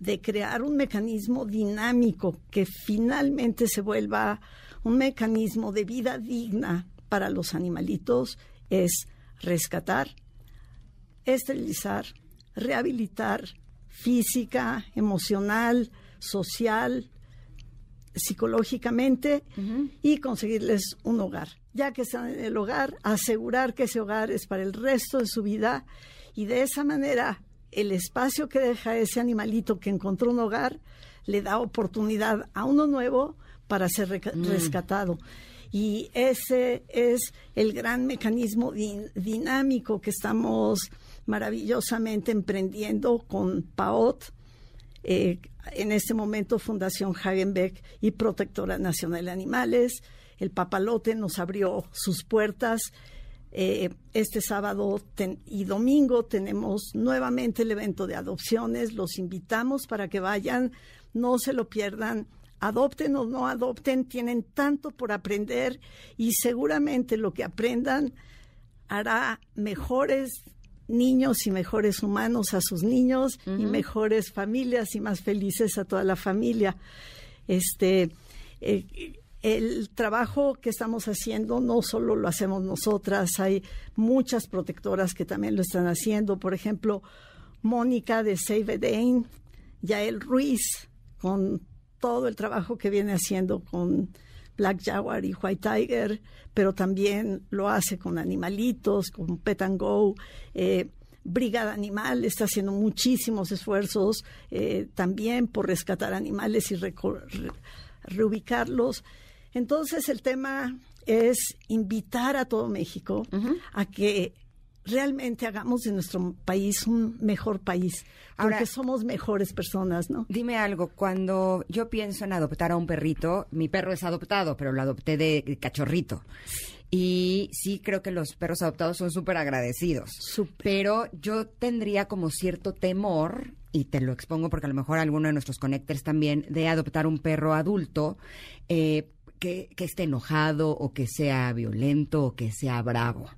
de crear un mecanismo dinámico que finalmente se vuelva un mecanismo de vida digna para los animalitos es rescatar, esterilizar, rehabilitar física, emocional, social, psicológicamente y conseguirles un hogar. Ya que están en el hogar, asegurar que ese hogar es para el resto de su vida y de esa manera el espacio que deja ese animalito que encontró un hogar le da oportunidad a uno nuevo para ser mm. rescatado. Y ese es el gran mecanismo dinámico que estamos maravillosamente emprendiendo con PAOT, eh, en este momento Fundación Hagenbeck y Protectora Nacional de Animales. El papalote nos abrió sus puertas. Eh, este sábado y domingo tenemos nuevamente el evento de adopciones. Los invitamos para que vayan, no se lo pierdan adopten o no adopten, tienen tanto por aprender y seguramente lo que aprendan hará mejores niños y mejores humanos a sus niños y mejores familias y más felices a toda la familia. Este eh, el trabajo que estamos haciendo no solo lo hacemos nosotras, hay muchas protectoras que también lo están haciendo. Por ejemplo, Mónica de Save Yael Ruiz con todo el trabajo que viene haciendo con Black Jaguar y White Tiger, pero también lo hace con animalitos, con Pet and Go. Eh, Brigada Animal está haciendo muchísimos esfuerzos eh, también por rescatar animales y reubicarlos. Entonces el tema es invitar a todo México a que realmente hagamos de nuestro país un mejor país, porque somos mejores personas, ¿no? Dime algo, cuando yo pienso en adoptar a un perrito, mi perro es adoptado, pero lo adopté de cachorrito. Y sí creo que los perros adoptados son súper agradecidos. Pero yo tendría como cierto temor, y te lo expongo porque a lo mejor alguno de nuestros connectors también, de adoptar un perro adulto. Eh, que, esté enojado o que sea violento o que sea bravo.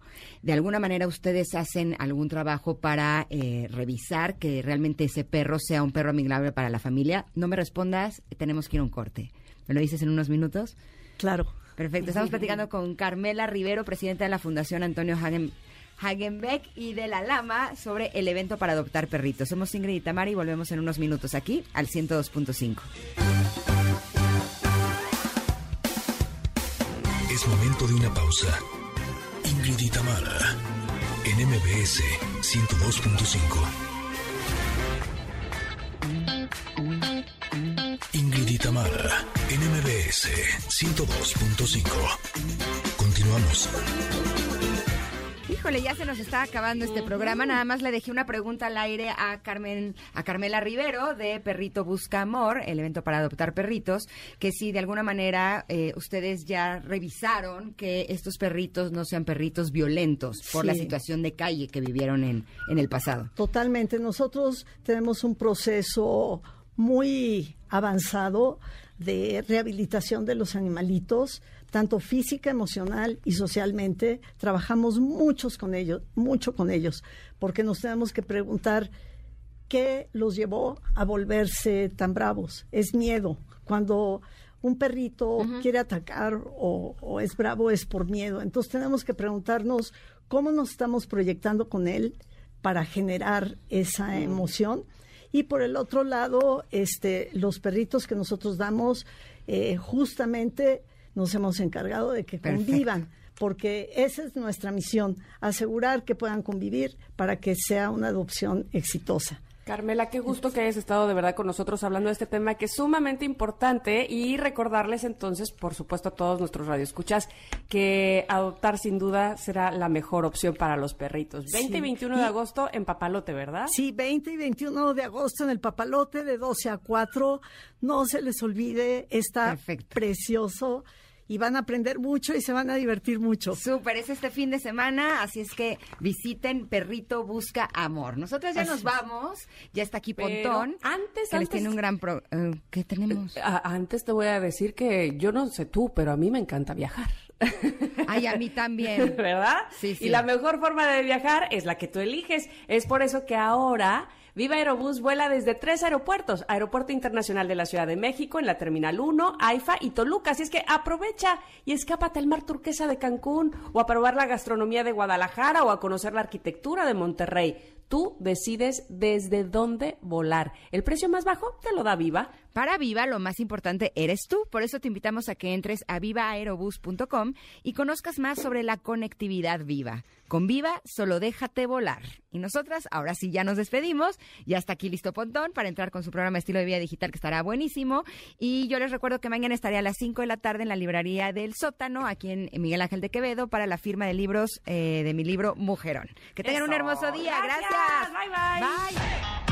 De alguna manera ustedes hacen algún trabajo para eh, revisar que realmente ese perro sea un perro amigable para la familia. No me respondas, tenemos que ir a un corte. ¿Me lo dices en unos minutos? Claro. Perfecto. Estamos platicando con Carmela Rivero, presidenta de la Fundación Antonio Hagen, Hagenbeck y de la Lama sobre el evento para adoptar perritos. Somos Ingrid y Tamara y volvemos en unos minutos aquí al 102.5. Momento de una pausa. Ingrid y Tamara, en MBS 102.5. Ingrid y Tamara, en MBS 102.5. Continuamos Híjole, ya se nos está acabando este programa. Nada más le dejé una pregunta al aire a Carmen, a Carmela Rivero de Perrito Busca Amor, el evento para adoptar perritos, que si de alguna manera eh, ustedes ya revisaron que estos perritos no sean perritos violentos por la situación de calle que vivieron en, en el pasado. Totalmente. Nosotros tenemos un proceso muy avanzado de rehabilitación de los animalitos tanto física, emocional y socialmente. Trabajamos muchos con ellos, mucho con ellos, porque nos tenemos que preguntar qué los llevó a volverse tan bravos. Es miedo. Cuando un perrito quiere atacar o, es bravo es por miedo. Entonces tenemos que preguntarnos cómo nos estamos proyectando con él para generar esa emoción. Y por el otro lado, este, los perritos que nosotros damos, eh, justamente nos hemos encargado de que convivan, porque esa es nuestra misión, asegurar que puedan convivir para que sea una adopción exitosa. Carmela, qué gusto que hayas estado de verdad con nosotros hablando de este tema que es sumamente importante y recordarles entonces, por supuesto, a todos nuestros radioescuchas que adoptar sin duda será la mejor opción para los perritos. 20 y 21 de agosto en Papalote, ¿verdad? Sí, 20 y 21 de agosto en el Papalote de 12 a 4. No se les olvide, está precioso y van a aprender mucho y se van a divertir mucho. Súper, es este fin de semana, así es que visiten Perrito Busca Amor. Nosotros ya nos vamos, ya está aquí Pontón. antes, que les tiene un gran... Pro, eh, ¿Qué tenemos? Eh, antes te voy a decir que yo no sé tú, pero a mí me encanta viajar. Ay, a mí también. ¿Verdad? Sí, sí. Y la mejor forma de viajar es la que tú eliges. Es por eso que ahora Viva Aerobús vuela desde tres aeropuertos, Aeropuerto Internacional de la Ciudad de México, en la Terminal 1, AIFA y Toluca. Así es que aprovecha y escápate al mar turquesa de Cancún o a probar la gastronomía de Guadalajara o a conocer la arquitectura de Monterrey. Tú decides desde dónde volar. El precio más bajo te lo da Viva. Para Viva, lo más importante eres tú. Por eso te invitamos a que entres a vivaaerobus.com y conozcas más sobre la conectividad viva. Con Viva, solo déjate volar. Y nosotras, ahora sí, ya nos despedimos. Ya está aquí listo Pontón para entrar con su programa Estilo de Vida Digital, que estará buenísimo. Y yo les recuerdo que mañana estaré a las 5 de la tarde en la librería del Sótano, aquí en Miguel Ángel de Quevedo, para la firma de libros eh, de mi libro Mujerón. Que tengan un hermoso día. Gracias. Bye, bye. Bye.